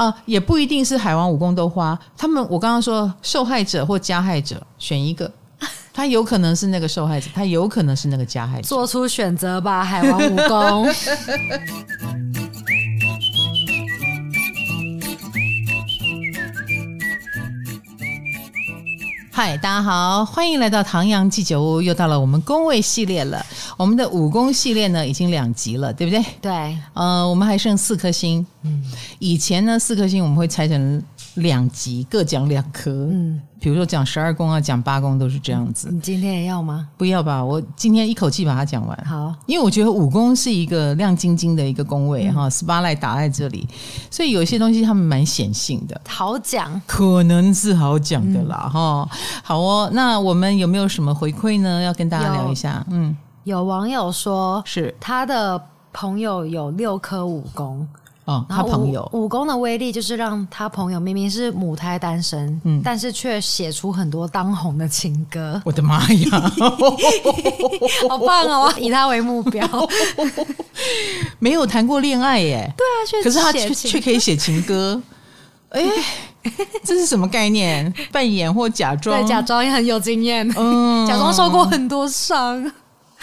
啊，也不一定是海王武功都花。他们我刚刚说受害者或加害者选一个，他有可能是那个受害者，他有可能是那个加害者，做出选择吧，海王武功。嗨，大家好，欢迎来到唐阳鸡酒屋，又到了我们宫位系列了。我们的武功系列呢，已经两集了，对不对？对，呃，我们还剩四颗星。嗯，以前呢，四颗星我们会拆成两集，各讲两颗。嗯，比如说讲十二宫啊，讲八宫都是这样子。你今天也要吗？不要吧，我今天一口气把它讲完。好，因为我觉得五宫是一个亮晶晶的一个宫位哈，spotlight 打在这里，所以有些东西他们蛮显性的，好讲，可能是好讲的啦哈。嗯、好哦，那我们有没有什么回馈呢？要跟大家聊一下。嗯。有网友说，是他的朋友有六颗武功哦，他朋友武功的威力就是让他朋友明明是母胎单身，嗯，但是却写出很多当红的情歌。我的妈呀，好棒哦！我以他为目标，没有谈过恋爱耶，对啊，可是他却却可以写情歌，哎，这是什么概念？扮演或假装？对，假装也很有经验，嗯，假装受过很多伤。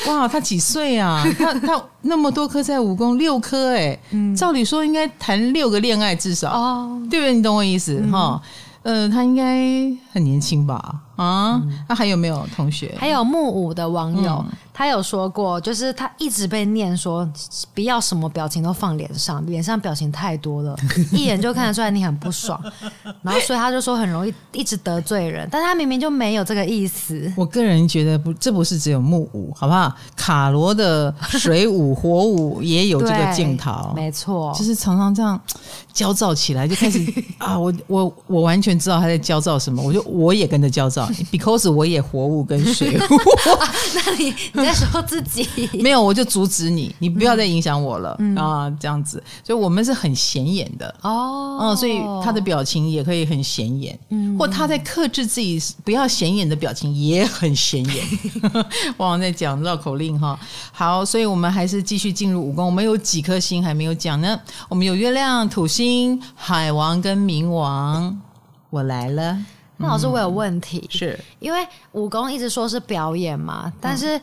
哇，他几岁啊？他他那么多颗在武功，六颗哎，嗯，照理说应该谈六个恋爱至少，哦，对不对？你懂我意思哈？嗯、呃，他应该很年轻吧？啊，那、嗯、还有没有同学？还有木五的网友，嗯、他有说过，就是他一直被念说不要什么表情都放脸上，脸上表情太多了，一眼就看得出来你很不爽。然后所以他就说很容易一直得罪人，但他明明就没有这个意思。我个人觉得不，这不是只有木五，好不好？卡罗的水舞、火舞也有这个镜头，没错，就是常常这样焦躁起来，就开始 啊，我我我完全知道他在焦躁什么，我就我也跟着焦躁。Because 我也活物跟水 物，啊，那你你在说自己？没有，我就阻止你，你不要再影响我了，嗯、啊，这样子，所以我们是很显眼的。哦，嗯，所以他的表情也可以很显眼，嗯，或他在克制自己不要显眼的表情也很显眼。往往在讲绕口令哈，好，所以我们还是继续进入武功，我们有几颗星还没有讲呢？我们有月亮、土星、海王跟冥王，我来了。那老师，我有问题，嗯、是因为武功一直说是表演嘛，但是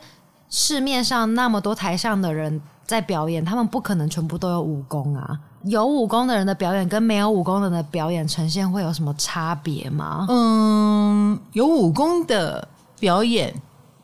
市面上那么多台上的人在表演，他们不可能全部都有武功啊。有武功的人的表演跟没有武功的人的表演呈现会有什么差别吗？嗯，有武功的表演，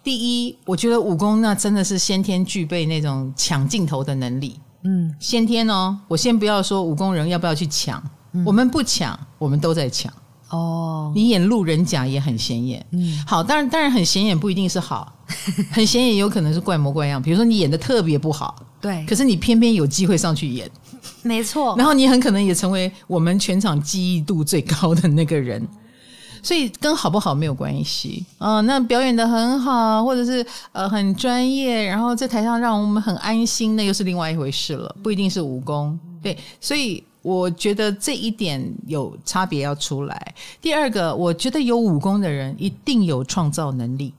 第一，我觉得武功那真的是先天具备那种抢镜头的能力。嗯，先天哦，我先不要说武功人要不要去抢，嗯、我们不抢，我们都在抢。哦，你演路人甲也很显眼，嗯，好，当然当然很显眼不一定是好，很显眼有可能是怪模怪样。比如说你演的特别不好，对，可是你偏偏有机会上去演，没错，然后你很可能也成为我们全场记忆度最高的那个人，所以跟好不好没有关系。啊、呃。那表演的很好，或者是呃很专业，然后在台上让我们很安心，那又是另外一回事了，不一定是武功，对，所以。我觉得这一点有差别要出来。第二个，我觉得有武功的人一定有创造能力，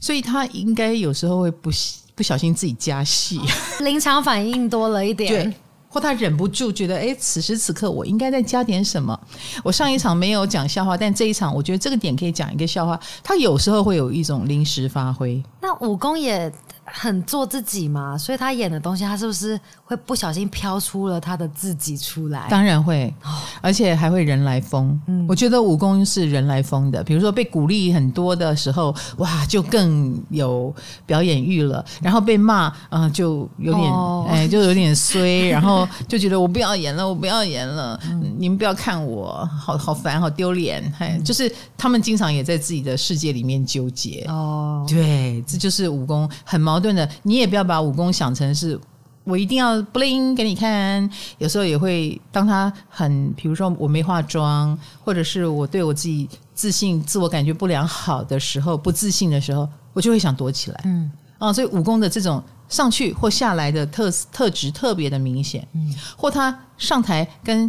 所以他应该有时候会不不小心自己加戏，临场反应多了一点，对，或他忍不住觉得，哎，此时此刻我应该再加点什么。我上一场没有讲笑话，但这一场我觉得这个点可以讲一个笑话。他有时候会有一种临时发挥。那武功也。很做自己嘛，所以他演的东西，他是不是会不小心飘出了他的自己出来？当然会，而且还会人来疯。嗯，我觉得武功是人来疯的。比如说被鼓励很多的时候，哇，就更有表演欲了。然后被骂，嗯、呃，就有点，哦、哎，就有点衰。然后就觉得我不要演了，我不要演了，嗯、你们不要看我，好好烦，好丢脸。哎，嗯、就是他们经常也在自己的世界里面纠结。哦，对，这就是武功很矛盾。矛盾的，你也不要把武功想成是我一定要 bling 给你看。有时候也会，当他很，比如说我没化妆，或者是我对我自己自信、自我感觉不良好的时候，不自信的时候，我就会想躲起来。嗯，啊，所以武功的这种上去或下来的特特质特别的明显。嗯，或他上台跟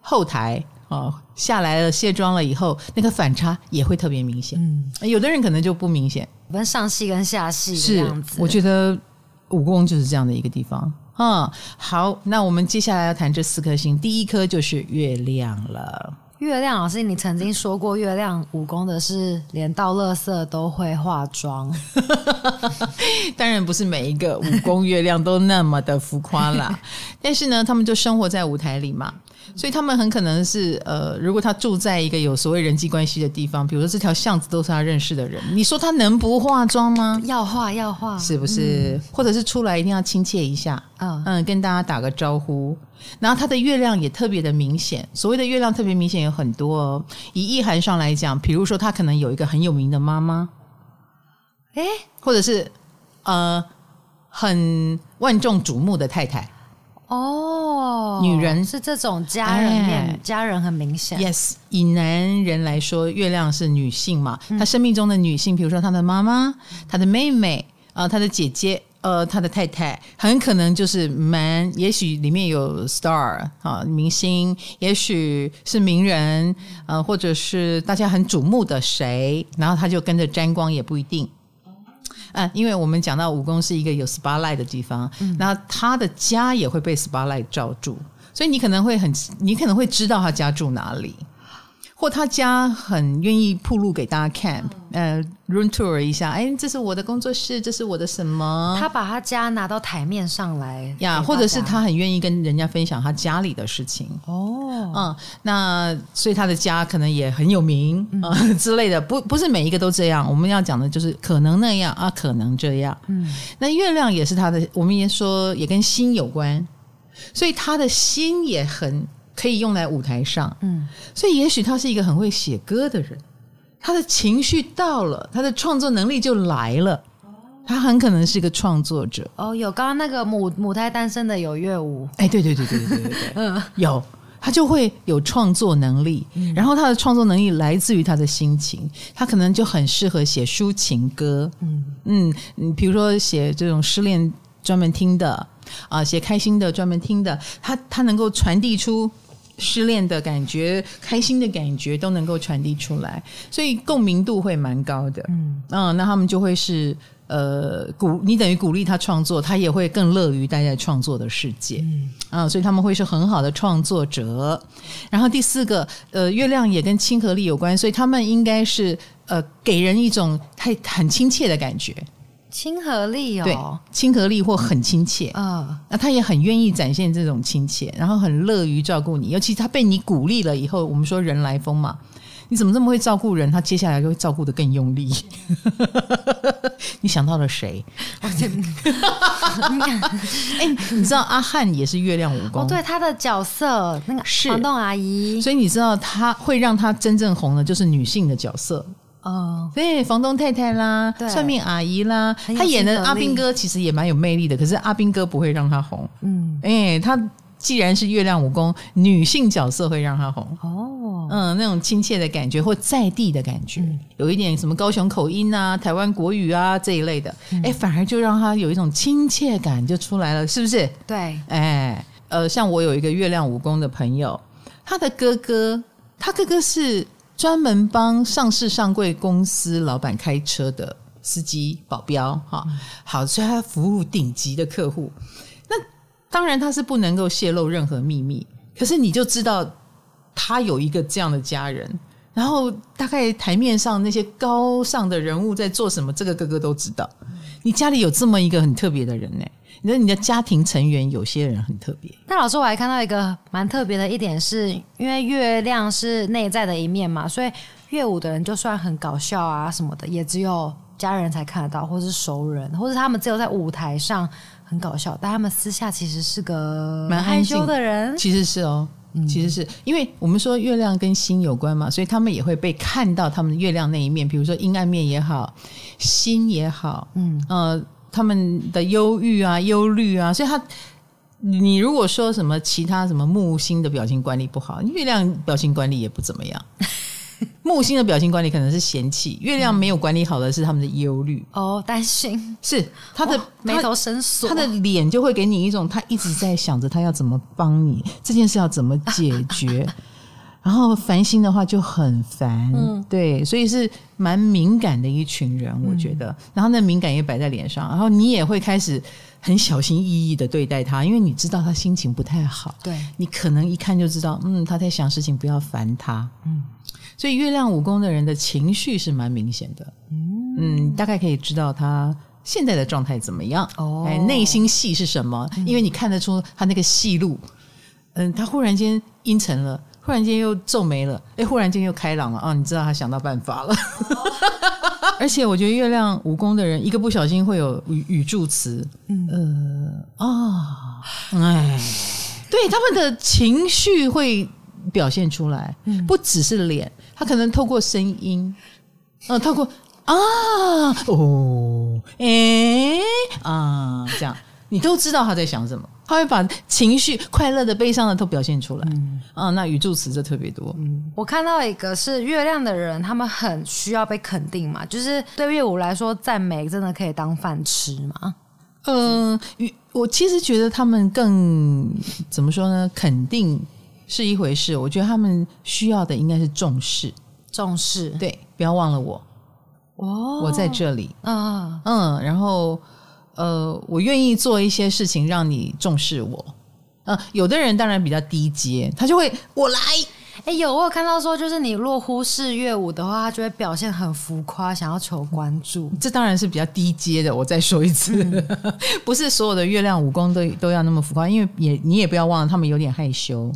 后台啊下来了卸妆了以后，那个反差也会特别明显。嗯，有的人可能就不明显。分上戏跟下戏的样子，是，我觉得武功就是这样的一个地方嗯，好，那我们接下来要谈这四颗星，第一颗就是月亮了。月亮老师，你曾经说过，月亮武功的是连到垃圾都会化妆。当然不是每一个武功月亮都那么的浮夸啦，但是呢，他们就生活在舞台里嘛。所以他们很可能是呃，如果他住在一个有所谓人际关系的地方，比如说这条巷子都是他认识的人，你说他能不化妆吗？要化要化，是不是？嗯、或者是出来一定要亲切一下，嗯嗯，跟大家打个招呼。然后他的月亮也特别的明显，所谓的月亮特别明显有很多哦。以意涵上来讲，比如说他可能有一个很有名的妈妈，诶，或者是呃很万众瞩目的太太。哦，女人是这种家人面，哎、家人很明显。Yes，以男人来说，月亮是女性嘛？他、嗯、生命中的女性，比如说他的妈妈、他的妹妹啊、呃、他的姐姐、呃，他的太太，很可能就是 man。也许里面有 star 啊，明星，也许是名人，呃，或者是大家很瞩目的谁，然后他就跟着沾光，也不一定。啊，因为我们讲到武功是一个有 spotlight 的地方，那、嗯、他的家也会被 spotlight 照住，所以你可能会很，你可能会知道他家住哪里。或他家很愿意铺路给大家看，呃，room tour 一下，哎，这是我的工作室，这是我的什么？他把他家拿到台面上来呀，或者是他很愿意跟人家分享他家里的事情。哦，嗯，那所以他的家可能也很有名啊、嗯呃、之类的，不不是每一个都这样。我们要讲的就是可能那样啊，可能这样。嗯，那月亮也是他的，我们也说也跟心有关，所以他的心也很。可以用来舞台上，嗯，所以也许他是一个很会写歌的人，他的情绪到了，他的创作能力就来了，他很可能是一个创作者。哦，有，刚刚那个母母胎单身的有乐舞，哎，对对对对对对对，嗯，有，他就会有创作能力，然后他的创作能力来自于他的心情，他可能就很适合写抒情歌，嗯。嗯，比如说写这种失恋专门听的啊，写开心的专门听的，他他能够传递出。失恋的感觉、开心的感觉都能够传递出来，所以共鸣度会蛮高的。嗯，嗯，那他们就会是呃鼓，你等于鼓励他创作，他也会更乐于待在创作的世界。嗯，啊，所以他们会是很好的创作者。然后第四个，呃，月亮也跟亲和力有关，所以他们应该是呃给人一种太很亲切的感觉。亲和力哦，对，亲和力或很亲切，嗯，那他也很愿意展现这种亲切，然后很乐于照顾你，尤其他被你鼓励了以后，我们说人来疯嘛，你怎么这么会照顾人？他接下来就会照顾得更用力。你想到了谁？哎、欸，你知道阿汉也是月亮武功，哦，对，他的角色那个房东阿姨，所以你知道他会让他真正红的，就是女性的角色。哦，对，房东太太啦，算命阿姨啦，他演的阿兵哥其实也蛮有魅力的，可是阿兵哥不会让他红。嗯，哎，他既然是月亮武功，女性角色会让他红。哦，嗯，那种亲切的感觉或在地的感觉，嗯、有一点什么高雄口音啊、台湾国语啊这一类的，哎、嗯，反而就让他有一种亲切感就出来了，是不是？对，哎，呃，像我有一个月亮武功的朋友，他的哥哥，他哥哥是。专门帮上市上柜公司老板开车的司机保镖，哈，好，所以他服务顶级的客户。那当然他是不能够泄露任何秘密，可是你就知道他有一个这样的家人。然后大概台面上那些高尚的人物在做什么，这个哥哥都知道。你家里有这么一个很特别的人呢？你说你的家庭成员有些人很特别。那老师，我还看到一个蛮特别的一点是，是因为月亮是内在的一面嘛，所以乐舞的人就算很搞笑啊什么的，也只有家人才看得到，或是熟人，或是他们只有在舞台上很搞笑，但他们私下其实是个蛮害羞的人。其实是哦，其实是因为我们说月亮跟心有关嘛，所以他们也会被看到他们月亮那一面，比如说阴暗面也好，心也好，嗯呃。他们的忧郁啊、忧虑啊，所以他，你如果说什么其他什么木星的表情管理不好，月亮表情管理也不怎么样。木星的表情管理可能是嫌弃，月亮没有管理好的是他们的忧虑哦，担心是他的眉头深锁，他的脸就会给你一种他一直在想着他要怎么帮你这件事要怎么解决。然后烦心的话就很烦，嗯，对，所以是蛮敏感的一群人，我觉得。嗯、然后那敏感也摆在脸上，然后你也会开始很小心翼翼的对待他，因为你知道他心情不太好，对，你可能一看就知道，嗯，他在想事情，不要烦他，嗯。所以月亮五宫的人的情绪是蛮明显的，嗯，嗯，大概可以知道他现在的状态怎么样，哦，哎，内心戏是什么？因为你看得出他那个戏路，嗯，他忽然间阴沉了。忽然间又皱眉了，哎，忽然间又开朗了啊！你知道他想到办法了，而且我觉得月亮武功的人一个不小心会有语语助词，嗯。呃啊，哎，对，他们的情绪会表现出来，不只是脸，他可能透过声音，呃，透过啊哦哎啊这样，你都知道他在想什么。他会把情绪快乐的、悲伤的都表现出来，嗯，啊，那语助词就特别多。嗯，我看到一个是月亮的人，他们很需要被肯定嘛，就是对月舞来说，赞美真的可以当饭吃嘛。嗯，我其实觉得他们更怎么说呢？肯定是一回事，我觉得他们需要的应该是重视，重视。对，不要忘了我，哦，我在这里啊，嗯，然后。呃，我愿意做一些事情让你重视我。呃，有的人当然比较低阶，他就会我来。哎，有我有看到说，就是你若忽视月舞的话，他就会表现很浮夸，想要求关注。这当然是比较低阶的。我再说一次，嗯、不是所有的月亮武功都都要那么浮夸，因为也你也不要忘了，他们有点害羞。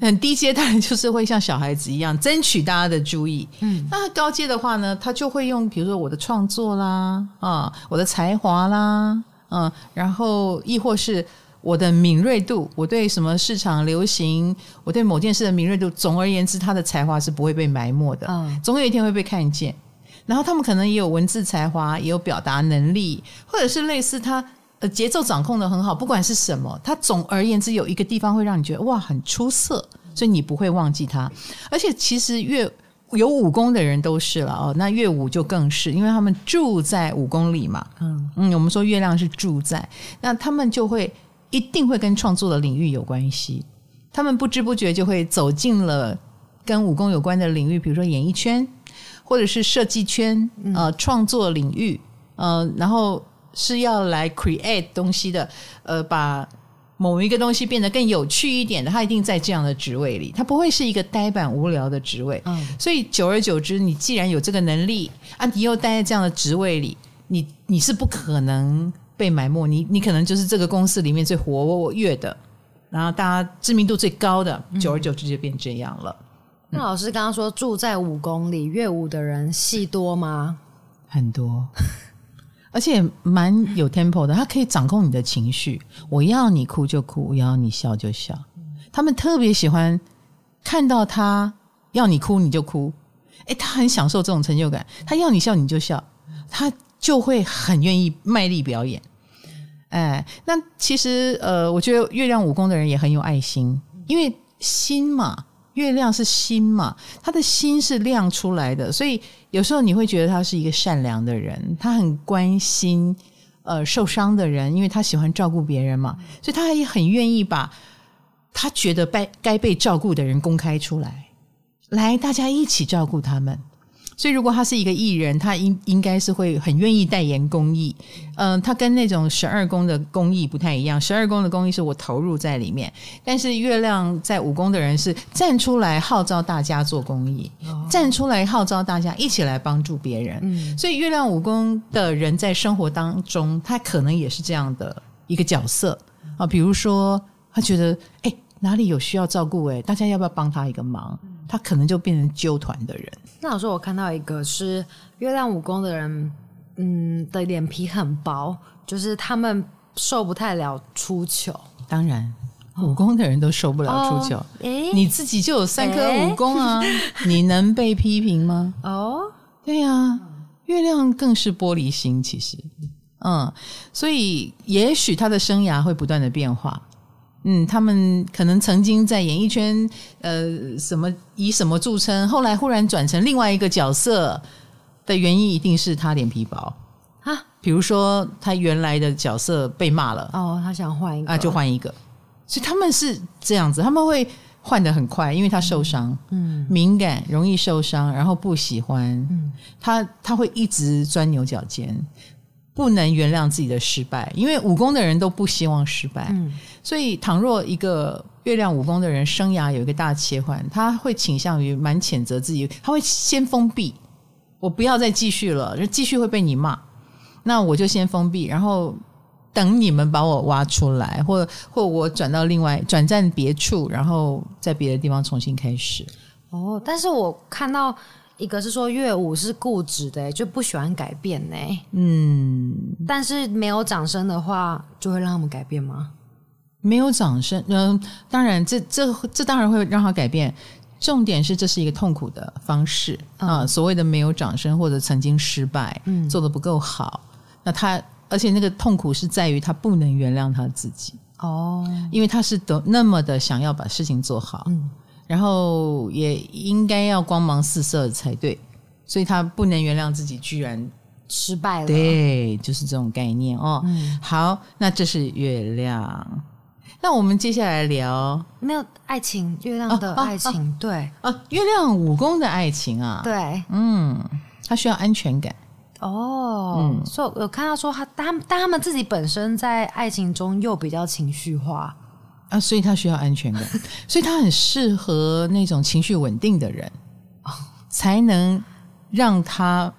很低阶当然就是会像小孩子一样争取大家的注意，嗯，那高阶的话呢，他就会用比如说我的创作啦，啊，我的才华啦，嗯，然后亦或是我的敏锐度，我对什么市场流行，我对某件事的敏锐度，总而言之，他的才华是不会被埋没的，嗯，总有一天会被看见。然后他们可能也有文字才华，也有表达能力，或者是类似他。呃，节奏掌控的很好，不管是什么，它总而言之有一个地方会让你觉得哇很出色，所以你不会忘记它。而且其实越有武功的人都是了哦，那乐舞就更是，因为他们住在武功里嘛。嗯嗯，我们说月亮是住在，那他们就会一定会跟创作的领域有关系，他们不知不觉就会走进了跟武功有关的领域，比如说演艺圈或者是设计圈，呃，创作领域，呃，然后。是要来 create 东西的，呃，把某一个东西变得更有趣一点的，他一定在这样的职位里，他不会是一个呆板无聊的职位。嗯，所以久而久之，你既然有这个能力啊，你又待在这样的职位里，你你是不可能被埋没，你你可能就是这个公司里面最活跃的，然后大家知名度最高的，久而久之就变这样了。嗯，那老师刚刚说住在五公里，乐舞的人戏多吗？很多。而且蛮有 tempo 的，他可以掌控你的情绪。我要你哭就哭，我要你笑就笑。他们特别喜欢看到他要你哭你就哭，诶，他很享受这种成就感。他要你笑你就笑，他就会很愿意卖力表演。哎，那其实呃，我觉得月亮武功的人也很有爱心，因为心嘛。月亮是心嘛，他的心是亮出来的，所以有时候你会觉得他是一个善良的人，他很关心呃受伤的人，因为他喜欢照顾别人嘛，所以他也很愿意把他觉得该该被照顾的人公开出来，来大家一起照顾他们。所以，如果他是一个艺人，他应应该是会很愿意代言公益。嗯、呃，他跟那种十二宫的公益不太一样。十二宫的公益是我投入在里面，但是月亮在五宫的人是站出来号召大家做公益，哦、站出来号召大家一起来帮助别人。嗯、所以，月亮五宫的人在生活当中，他可能也是这样的一个角色啊。比如说，他觉得哎，哪里有需要照顾，哎，大家要不要帮他一个忙？他可能就变成纠团的人。那老师，我看到一个是月亮武功的人，嗯，的脸皮很薄，就是他们受不太了出糗。当然，武功的人都受不了出糗。哎、哦，你自己就有三颗武功啊，诶 你能被批评吗？哦，对呀、啊，月亮更是玻璃心，其实，嗯，所以也许他的生涯会不断的变化。嗯，他们可能曾经在演艺圈，呃，什么以什么著称，后来忽然转成另外一个角色的原因，一定是他脸皮薄。啊。比如说，他原来的角色被骂了，哦，他想换一个。啊，就换一个。所以他们是这样子，他们会换的很快，因为他受伤，嗯，敏感，容易受伤，然后不喜欢，嗯，他他会一直钻牛角尖，不能原谅自己的失败，因为武功的人都不希望失败，嗯，所以倘若一个月亮武功的人生涯有一个大切换，他会倾向于蛮谴责自己，他会先封闭，我不要再继续了，就继续会被你骂。那我就先封闭，然后等你们把我挖出来，或或我转到另外转战别处，然后在别的地方重新开始。哦，但是我看到一个是说乐舞是固执的，就不喜欢改变呢。嗯，但是没有掌声的话，就会让他们改变吗？没有掌声，嗯、呃，当然这这这当然会让他改变。重点是这是一个痛苦的方式啊、嗯，所谓的没有掌声或者曾经失败，嗯，做的不够好。那他，而且那个痛苦是在于他不能原谅他自己哦，因为他是都那么的想要把事情做好，嗯，然后也应该要光芒四射才对，所以他不能原谅自己居然失败了，对，就是这种概念哦。嗯，好，那这是月亮，那我们接下来聊没有爱情，月亮的爱情，对。啊，月亮武功的爱情啊，对，嗯，他需要安全感。哦，嗯，所以有看到说他，他们自己本身在爱情中又比较情绪化啊，所以他需要安全感，所以他很适合那种情绪稳定的人，才能让他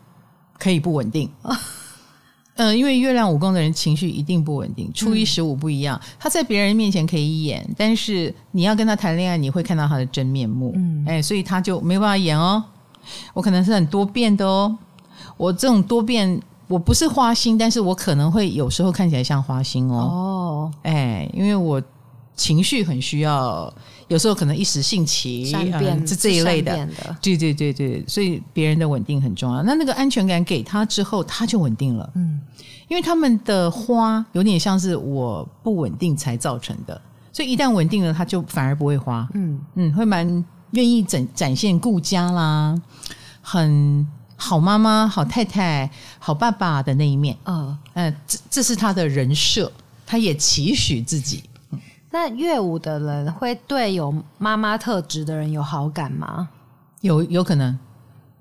可以不稳定。嗯、呃，因为月亮五宫的人情绪一定不稳定，初一十五不一样，嗯、他在别人面前可以演，但是你要跟他谈恋爱，你会看到他的真面目。嗯，哎，所以他就没办法演哦，我可能是很多变的哦。我这种多变，我不是花心，但是我可能会有时候看起来像花心哦。哦，哎，因为我情绪很需要，有时候可能一时兴起，善变，这、一类的，的。对对对对，所以别人的稳定很重要。那那个安全感给他之后，他就稳定了。嗯，因为他们的花有点像是我不稳定才造成的，所以一旦稳定了，他就反而不会花。嗯嗯，会蛮愿意展展现顾家啦，很。好妈妈、好太太、好爸爸的那一面，嗯嗯，这这是他的人设，他也期许自己。那乐舞的人会对有妈妈特质的人有好感吗？有有可能，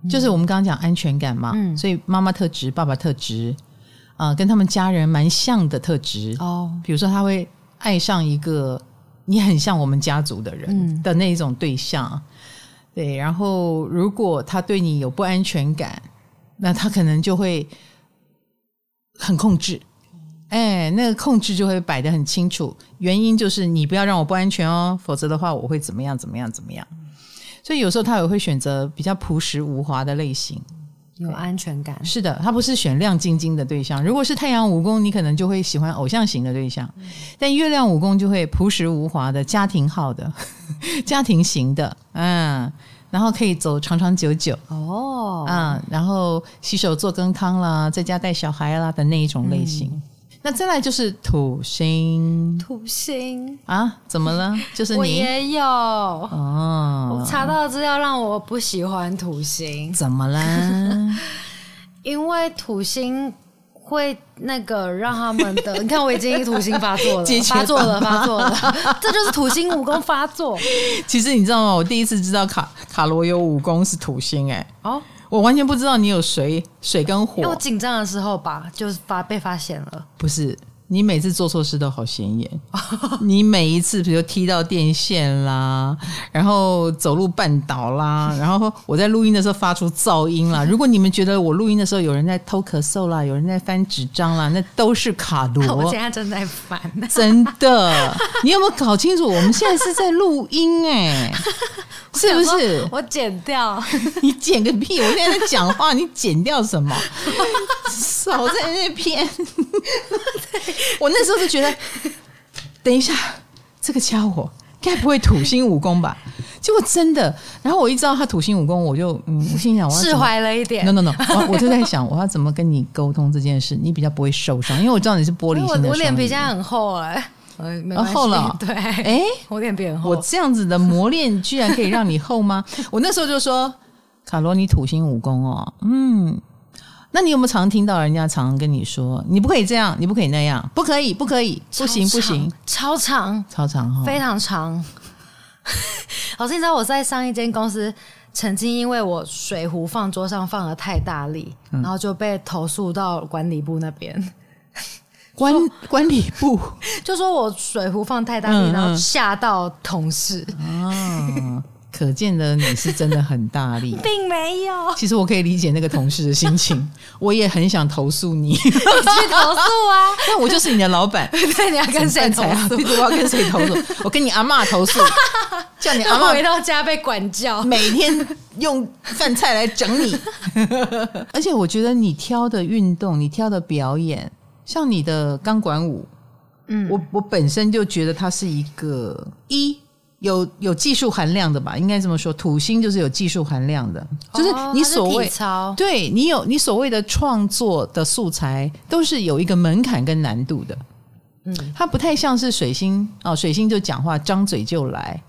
就是我们刚刚讲安全感嘛，嗯，所以妈妈特质、爸爸特质，啊、呃，跟他们家人蛮像的特质哦。比如说，他会爱上一个你很像我们家族的人的那一种对象。嗯对，然后如果他对你有不安全感，那他可能就会很控制，哎，那个控制就会摆得很清楚，原因就是你不要让我不安全哦，否则的话我会怎么样怎么样怎么样。所以有时候他也会选择比较朴实无华的类型。有安全感，是的，他不是选亮晶晶的对象。如果是太阳五宫，你可能就会喜欢偶像型的对象；嗯、但月亮五宫就会朴实无华的家庭号的 家庭型的，嗯，然后可以走长长久久哦，嗯，然后洗手做羹汤啦，在家带小孩啦的那一种类型。嗯那再来就是土星，土星啊，怎么了？就是你我也有哦。我查到资料让我不喜欢土星，怎么啦？因为土星会那个让他们的，你看我已经土星发作了，发作了，发作了，这就是土星武功发作。其实你知道吗？我第一次知道卡卡罗有武功是土星，哎，哦。我完全不知道你有水水跟火。因为我紧张的时候吧，就是发被发现了。不是，你每次做错事都好显眼。你每一次，比如踢到电线啦，然后走路绊倒啦，然后我在录音的时候发出噪音啦。如果你们觉得我录音的时候有人在偷咳嗽啦，有人在翻纸张啦，那都是卡罗。我现在正在翻。真的，你有没有搞清楚？我们现在是在录音哎、欸。是不是？我剪掉，你剪个屁！我现在在讲话，你剪掉什么？少在那边。我那时候就觉得，等一下，这个家伙该不会土星武功吧？结果真的。然后我一知道他土星武功，我就嗯，我心想，我释怀了一点。No No No，我我就在想，我要怎么跟你沟通这件事，你比较不会受伤，因为我知道你是玻璃心的。我脸皮现在很厚哎、欸。然后厚了，对，哎，我脸变厚。我这样子的磨练，居然可以让你厚吗？我那时候就说，卡罗，你土星武功哦，嗯，那你有没有常听到人家常常跟你说，你不可以这样，你不可以那样，不可以，不可以，不行，不行，超长，超长哈，非常长。老师，你知道我在上一间公司，曾经因为我水壶放桌上放的太大力，嗯、然后就被投诉到管理部那边。管管理部？就说我水壶放太大力，嗯嗯。然后吓到同事。哦可见的你是真的很大力，并没有。其实我可以理解那个同事的心情，我也很想投诉你，你去投诉啊！那我就是你的老板，对，你要跟谁投诉？我要跟谁投诉？我跟你阿嬷投诉，叫你阿妈回到家被管教，每天用饭菜来整你。而且我觉得你挑的运动，你挑的表演，像你的钢管舞，嗯，我我本身就觉得它是一个一。有有技术含量的吧，应该这么说。土星就是有技术含量的，哦、就是你所谓对你有你所谓的创作的素材，都是有一个门槛跟难度的。嗯，它不太像是水星哦，水星就讲话张嘴就来，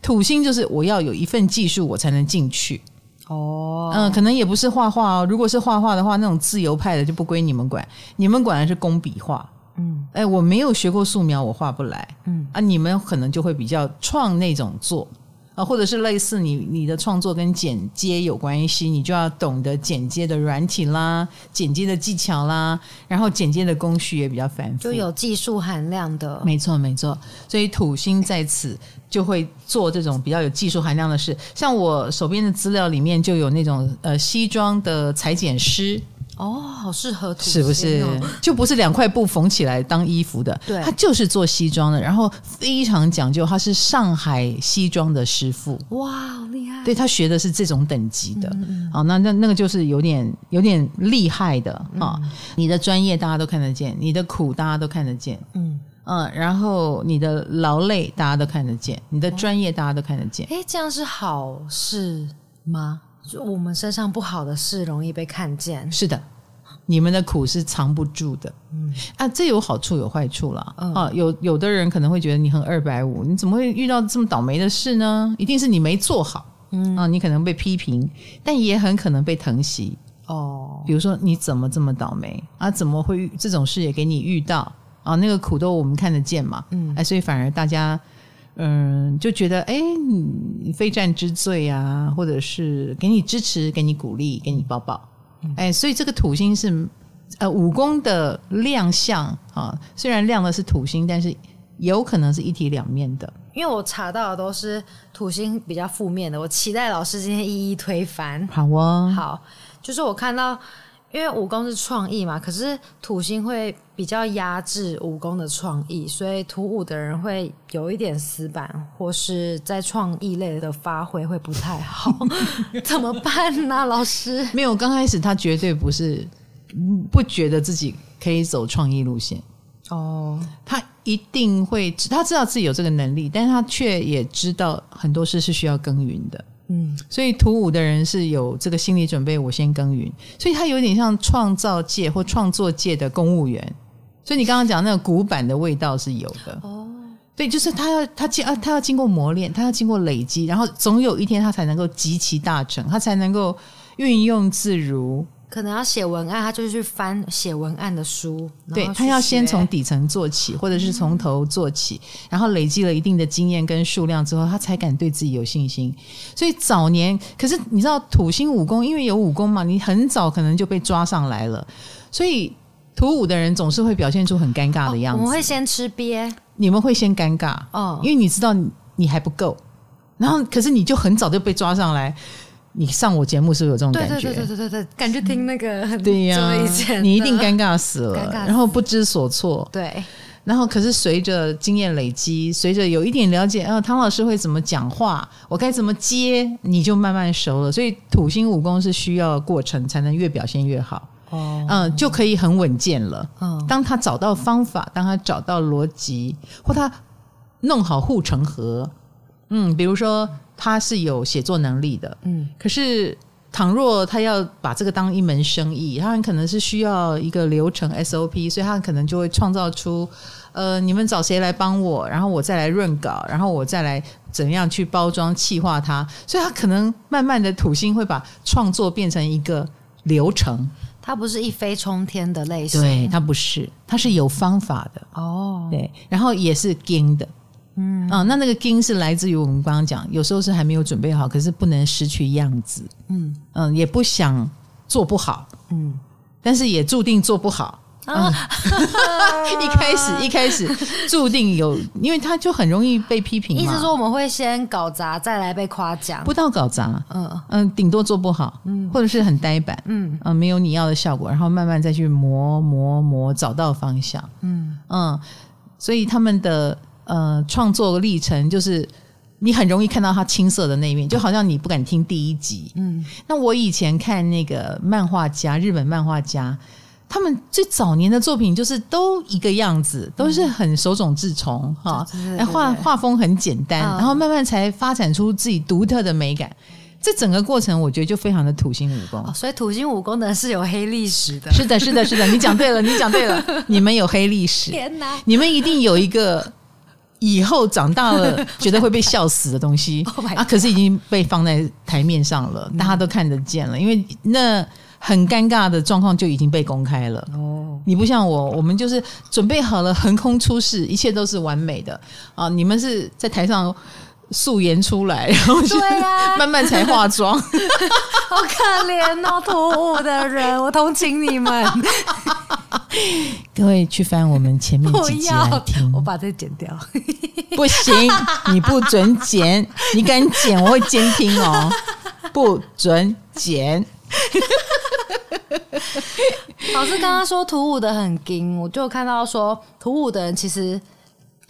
土星就是我要有一份技术我才能进去。哦，嗯，可能也不是画画哦，如果是画画的话，那种自由派的就不归你们管，你们管的是工笔画。嗯，哎，我没有学过素描，我画不来。嗯啊，你们可能就会比较创那种作啊，或者是类似你你的创作跟剪接有关系，你就要懂得剪接的软体啦，剪接的技巧啦，然后剪接的工序也比较繁复，就有技术含量的。没错，没错。所以土星在此就会做这种比较有技术含量的事，像我手边的资料里面就有那种呃西装的裁剪师。哦，好适合是不是？就不是两块布缝起来当衣服的，对，他就是做西装的，然后非常讲究，他是上海西装的师傅。哇，好厉害！对，他学的是这种等级的，嗯、好，那那那个就是有点有点厉害的啊。嗯、你的专业大家都看得见，你的苦大家都看得见，嗯嗯，然后你的劳累大家都看得见，你的专业大家都看得见。哎、哦，这样是好事吗？就我们身上不好的事容易被看见，是的，你们的苦是藏不住的，嗯啊，这有好处有坏处了，嗯、啊，有有的人可能会觉得你很二百五，你怎么会遇到这么倒霉的事呢？一定是你没做好，嗯啊，你可能被批评，但也很可能被疼惜哦。比如说你怎么这么倒霉啊？怎么会这种事也给你遇到啊？那个苦都我们看得见嘛，嗯，哎，所以反而大家。嗯，就觉得哎，你非战之罪啊，或者是给你支持、给你鼓励、给你抱抱，哎、嗯，所以这个土星是呃武宫的亮相啊，虽然亮的是土星，但是有可能是一体两面的。因为我查到的都是土星比较负面的，我期待老师今天一一推翻。好哦，好，就是我看到。因为武功是创意嘛，可是土星会比较压制武功的创意，所以土五的人会有一点死板，或是在创意类的发挥会不太好，怎么办呢？老师？没有，刚开始他绝对不是不觉得自己可以走创意路线哦，他一定会，他知道自己有这个能力，但是他却也知道很多事是需要耕耘的。嗯，所以土五的人是有这个心理准备，我先耕耘，所以他有点像创造界或创作界的公务员。所以你刚刚讲那个古板的味道是有的哦。对，就是他要他经啊，他要经过磨练，他要经过累积，然后总有一天他才能够集其大成，他才能够运用自如。可能要写文案，他就去翻写文案的书。对，他要先从底层做起，或者是从头做起，嗯、然后累积了一定的经验跟数量之后，他才敢对自己有信心。所以早年，可是你知道土星武功，因为有武功嘛，你很早可能就被抓上来了。所以土五的人总是会表现出很尴尬的样子。哦、我们会先吃鳖，你们会先尴尬哦，因为你知道你还不够，然后可是你就很早就被抓上来。你上我节目是不是有这种感觉？对对对对对对，感觉听那个很 对呀、啊，你一定尴尬死了，然后不知所措。对，然后可是随着经验累积，随着有一点了解，啊，唐老师会怎么讲话，我该怎么接，你就慢慢熟了。所以土星武功是需要过程，才能越表现越好。哦，嗯，就可以很稳健了。嗯，当他找到方法，当他找到逻辑，或他弄好护城河，嗯，比如说。他是有写作能力的，嗯，可是倘若他要把这个当一门生意，他很可能是需要一个流程 SOP，所以他可能就会创造出，呃，你们找谁来帮我，然后我再来润稿，然后我再来怎样去包装气化它，所以他可能慢慢的土星会把创作变成一个流程，它不是一飞冲天的类型，对，它不是，它是有方法的。哦，对，然后也是精的。嗯啊，那那个金是来自于我们刚刚讲，有时候是还没有准备好，可是不能失去样子。嗯嗯，也不想做不好。嗯，但是也注定做不好。啊、嗯，一开始一开始注定有，因为他就很容易被批评嘛。意思说我们会先搞砸，再来被夸奖。不到搞砸，嗯嗯，顶多做不好，嗯，或者是很呆板，嗯嗯，没有你要的效果，然后慢慢再去磨磨磨，找到方向，嗯嗯，所以他们的呃创作历程就是你很容易看到他青涩的那一面，就好像你不敢听第一集，嗯。那我以前看那个漫画家，日本漫画家。他们最早年的作品就是都一个样子，都是很手冢治虫哈，哎画画风很简单，然后慢慢才发展出自己独特的美感。这整个过程我觉得就非常的土星武功，所以土星武功呢是有黑历史的。是的，是的，是的，你讲对了，你讲对了，你们有黑历史。天哪，你们一定有一个以后长大了觉得会被笑死的东西 啊，可是已经被放在台面上了，大家都看得见了，因为那。很尴尬的状况就已经被公开了。哦，你不像我，我们就是准备好了横空出世，一切都是完美的啊！你们是在台上素颜出来，然后 慢慢才化妆，好可怜哦，突兀的人，我同情你们。各位去翻我们前面几集来听，我把这剪掉。不行，你不准剪，你敢剪我会监听哦，不准剪。老师刚刚说土五的很金，我就看到说土五的人其实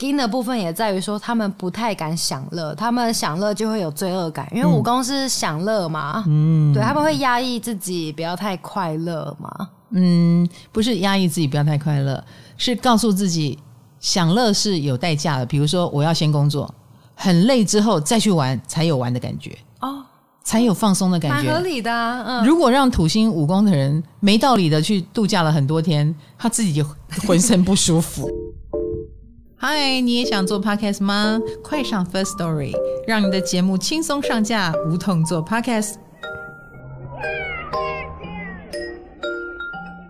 金的部分也在于说他们不太敢享乐，他们享乐就会有罪恶感，因为武功是享乐嘛，嗯，对，他们会压抑自己不要太快乐嘛，嗯，不是压抑自己不要太快乐，是告诉自己享乐是有代价的，比如说我要先工作，很累之后再去玩才有玩的感觉哦。才有放松的感觉，蛮合理的啊。嗯，如果让土星武功的人没道理的去度假了很多天，他自己就浑身不舒服。嗨，你也想做 podcast 吗？快上 First Story，让你的节目轻松上架，无痛做 podcast。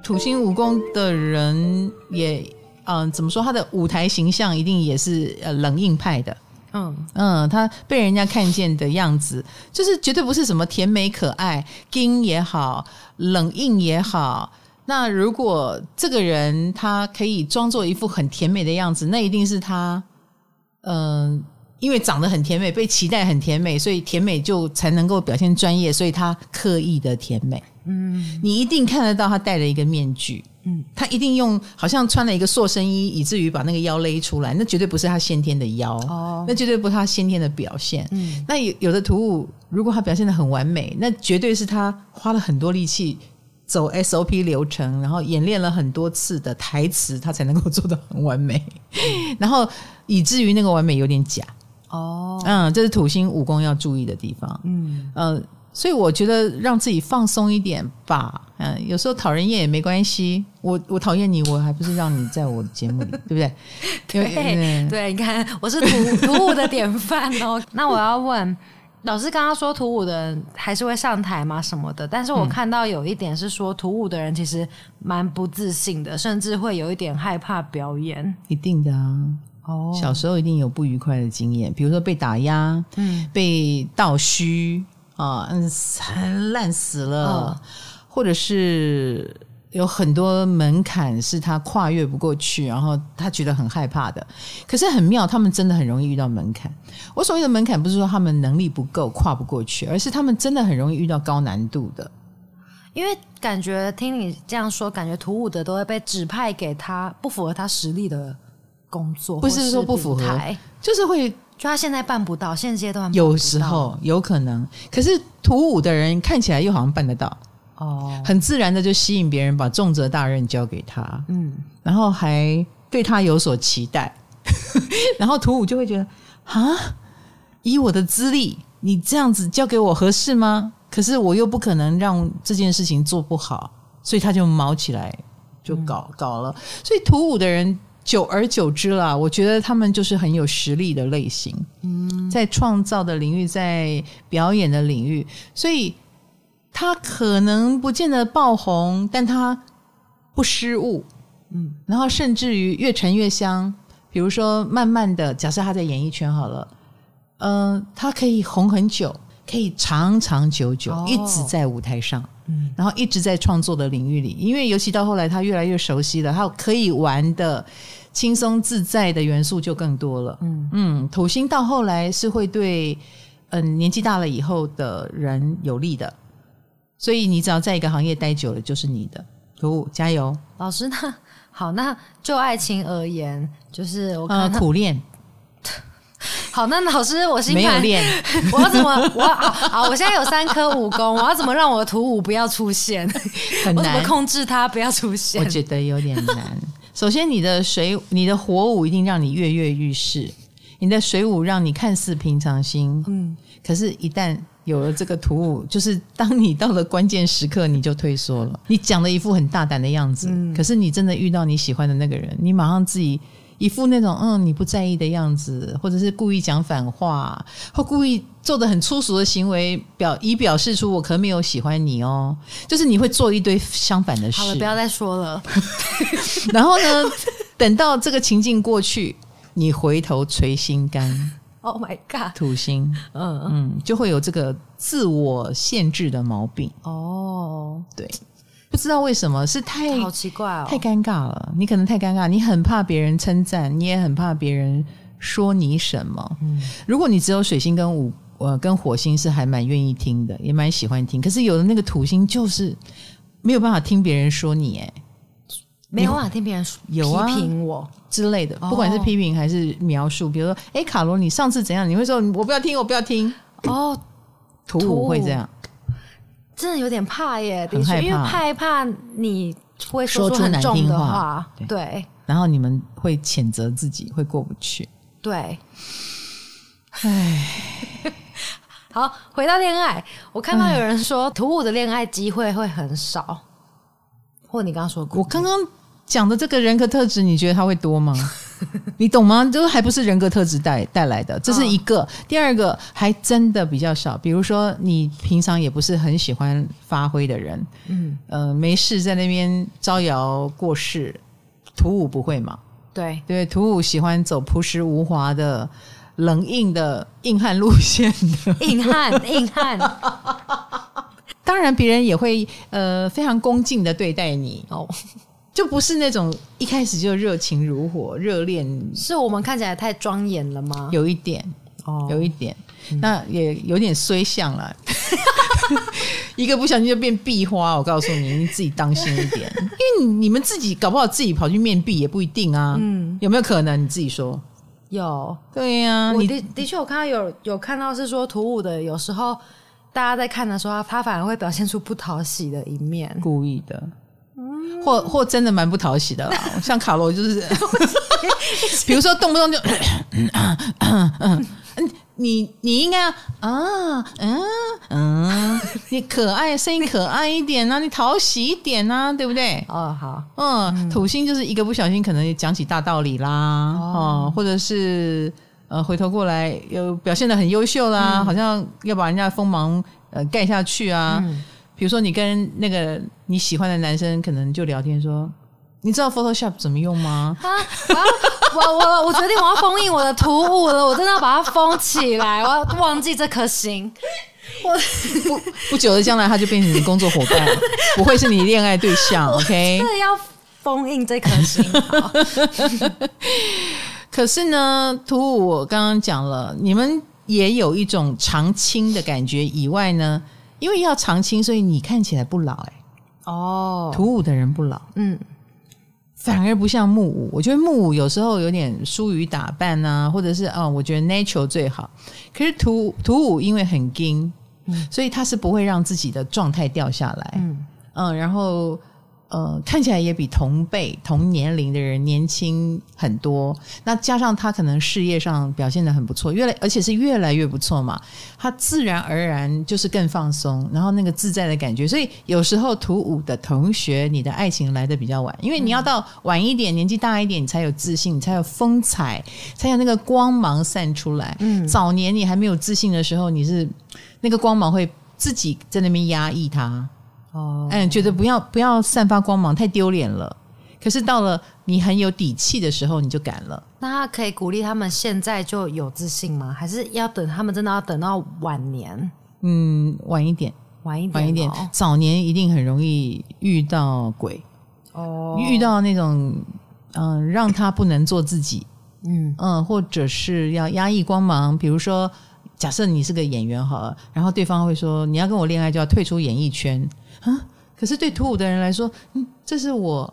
土星武功的人也，嗯、呃，怎么说？他的舞台形象一定也是呃冷硬派的。嗯嗯，他被人家看见的样子，就是绝对不是什么甜美可爱、金也好、冷硬也好。那如果这个人他可以装作一副很甜美的样子，那一定是他，嗯、呃，因为长得很甜美，被期待很甜美，所以甜美就才能够表现专业，所以他刻意的甜美。嗯，你一定看得到他戴了一个面具。嗯，他一定用好像穿了一个塑身衣，以至于把那个腰勒出来，那绝对不是他先天的腰，哦，那绝对不是他先天的表现。嗯，那有有的图物，如果他表现得很完美，那绝对是他花了很多力气走 SOP 流程，然后演练了很多次的台词，他才能够做到很完美，嗯，然后以至于那个完美有点假。哦，嗯，这是土星武功要注意的地方。嗯，呃。所以我觉得让自己放松一点吧，嗯，有时候讨人厌也没关系。我我讨厌你，我还不是让你在我的节目里，对不对？对对，对，你看我是土土五的典范哦。那我要问老师，刚刚说土五的人还是会上台吗？什么的？但是我看到有一点是说土五的人其实蛮不自信的，甚至会有一点害怕表演。一定的啊，哦，小时候一定有不愉快的经验，比如说被打压，嗯，被倒虚。啊，嗯，惨烂死了，哦，或者是有很多门槛是他跨越不过去，然后他觉得很害怕的。可是很妙，他们真的很容易遇到门槛。我所谓的门槛，不是说他们能力不够跨不过去，而是他们真的很容易遇到高难度的。因为感觉听你这样说，感觉土五的都会被指派给他不符合他实力的工作，不是说不符合，就是会。就他现在办不到，现阶段有时候有可能，可是土五的人看起来又好像办得到哦，很自然的就吸引别人把重责大任交给他，嗯，然后还对他有所期待，然后土五就会觉得啊，以我的资历，你这样子交给我合适吗？可是我又不可能让这件事情做不好，所以他就毛起来就搞、嗯、搞了，所以土五的人。久而久之啦，我觉得他们就是很有实力的类型，嗯，在创造的领域，在表演的领域，所以他可能不见得爆红，但他不失误，嗯，然后甚至于越沉越香，比如说慢慢的，假设他在演艺圈好了，嗯、呃，他可以红很久，可以长长久久，哦、一直在舞台上，嗯，然后一直在创作的领域里，因为尤其到后来他越来越熟悉了，他可以玩的轻松自在的元素就更多了，嗯。嗯，土星到后来是会对嗯、呃、年纪大了以后的人有利的，所以你只要在一个行业待久了，就是你的。土加油，老师那好，那就爱情而言，就是我、呃、苦练。好，那老师我星盘没有练，我要怎么？我要好，好，我现在有三颗武功，我要怎么让我的土五不要出现？很难，我怎么控制它不要出现？我觉得有点难。首先，你的水，你的火舞一定让你跃跃欲试，你的水舞让你看似平常心，嗯，可是，一旦有了这个土五，就是当你到了关键时刻，你就退缩了。你讲了一副很大胆的样子，嗯、可是你真的遇到你喜欢的那个人，你马上自己一副那种嗯你不在意的样子，或者是故意讲反话，或故意做的很粗俗的行为，表以表示出我可能没有喜欢你哦。就是你会做一堆相反的事。好了，不要再说了。然后呢，等到这个情境过去，你回头捶心肝。Oh my god！土星，嗯嗯，就会有这个自我限制的毛病。哦，对，不知道为什么是太好奇怪哦，太尴尬了。你可能太尴尬，你很怕别人称赞，你也很怕别人说你什么。嗯，如果你只有水星跟五呃跟火星是还蛮愿意听的，也蛮喜欢听。可是有的那个土星就是没有办法听别人说你，哎。没有办法听别人有批评我之类的，不管是批评还是描述，比如说，哎，卡罗，你上次怎样？你会说，我不要听，我不要听。哦，图五会这样，真的有点怕耶，的确，因为害怕你会说出很重的话，对。然后你们会谴责自己，会过不去。对，唉，好，回到恋爱，我看到有人说图五的恋爱机会会很少，或你刚刚说过，我刚刚。讲的这个人格特质，你觉得他会多吗？你懂吗？这还不是人格特质带带来的，这是一个。哦、第二个还真的比较少。比如说，你平常也不是很喜欢发挥的人，嗯，呃，没事在那边招摇过市，土五不会嘛？对对，土五喜欢走朴实无华的、冷硬的硬汉路线的，硬汉 硬汉。当然，别人也会呃非常恭敬的对待你哦。就不是那种一开始就热情如火、热恋，是我们看起来太庄严了吗？有一点，哦，有一点，嗯、那也有点衰相了，一个不小心就变壁花。我告诉你，你自己当心一点，因为你们自己搞不好自己跑去面壁也不一定啊。嗯，有没有可能？你自己说。有，对呀、啊，我的的确，我看到有有看到是说土五的，有时候大家在看的时候，他反而会表现出不讨喜的一面，故意的。或或真的蛮不讨喜的啦，像卡罗就是，比如说动不动就，嗯嗯嗯，你你应该要啊嗯嗯，你可爱声音可爱一点啊，你讨喜一点啊，对不对？哦好，嗯，土星就是一个不小心可能讲起大道理啦，哦，或者是呃回头过来又表现的很优秀啦，好像要把人家锋芒呃盖下去啊。比如说，你跟那个你喜欢的男生可能就聊天说：“你知道 Photoshop 怎么用吗？” 啊，我我我决定我要封印我的图五了，我真的要把它封起来，我要忘记这颗心。我不不久的将来，他就变成你工作伙伴，不会是你恋爱对象。OK，真的要封印这颗星。可是呢，图五我刚刚讲了，你们也有一种常青的感觉，以外呢。因为要长青，所以你看起来不老哎、欸。哦，土五的人不老，嗯，反而不像木五。我觉得木五有时候有点疏于打扮啊，或者是啊、哦，我觉得 natural 最好。可是土土五因为很硬，嗯，所以他是不会让自己的状态掉下来，嗯嗯，然后。呃，看起来也比同辈同年龄的人年轻很多。那加上他可能事业上表现得很不错，越来而且是越来越不错嘛，他自然而然就是更放松，然后那个自在的感觉。所以有时候土五的同学，你的爱情来得比较晚，因为你要到晚一点，年纪大一点，你才有自信，你才有风采，才有那个光芒散出来。嗯，早年你还没有自信的时候，你是那个光芒会自己在那边压抑它。哦，嗯，觉得不要不要散发光芒，太丢脸了。可是到了你很有底气的时候，你就敢了。那他可以鼓励他们现在就有自信吗？还是要等他们真的要等到晚年？嗯，晚一点，晚一点，晚一点。早年一定很容易遇到鬼哦，遇到那种嗯、呃，让他不能做自己，嗯嗯，或者是要压抑光芒。比如说，假设你是个演员好了，然后对方会说你要跟我恋爱就要退出演艺圈啊。可是对土五的人来说，嗯，这是我，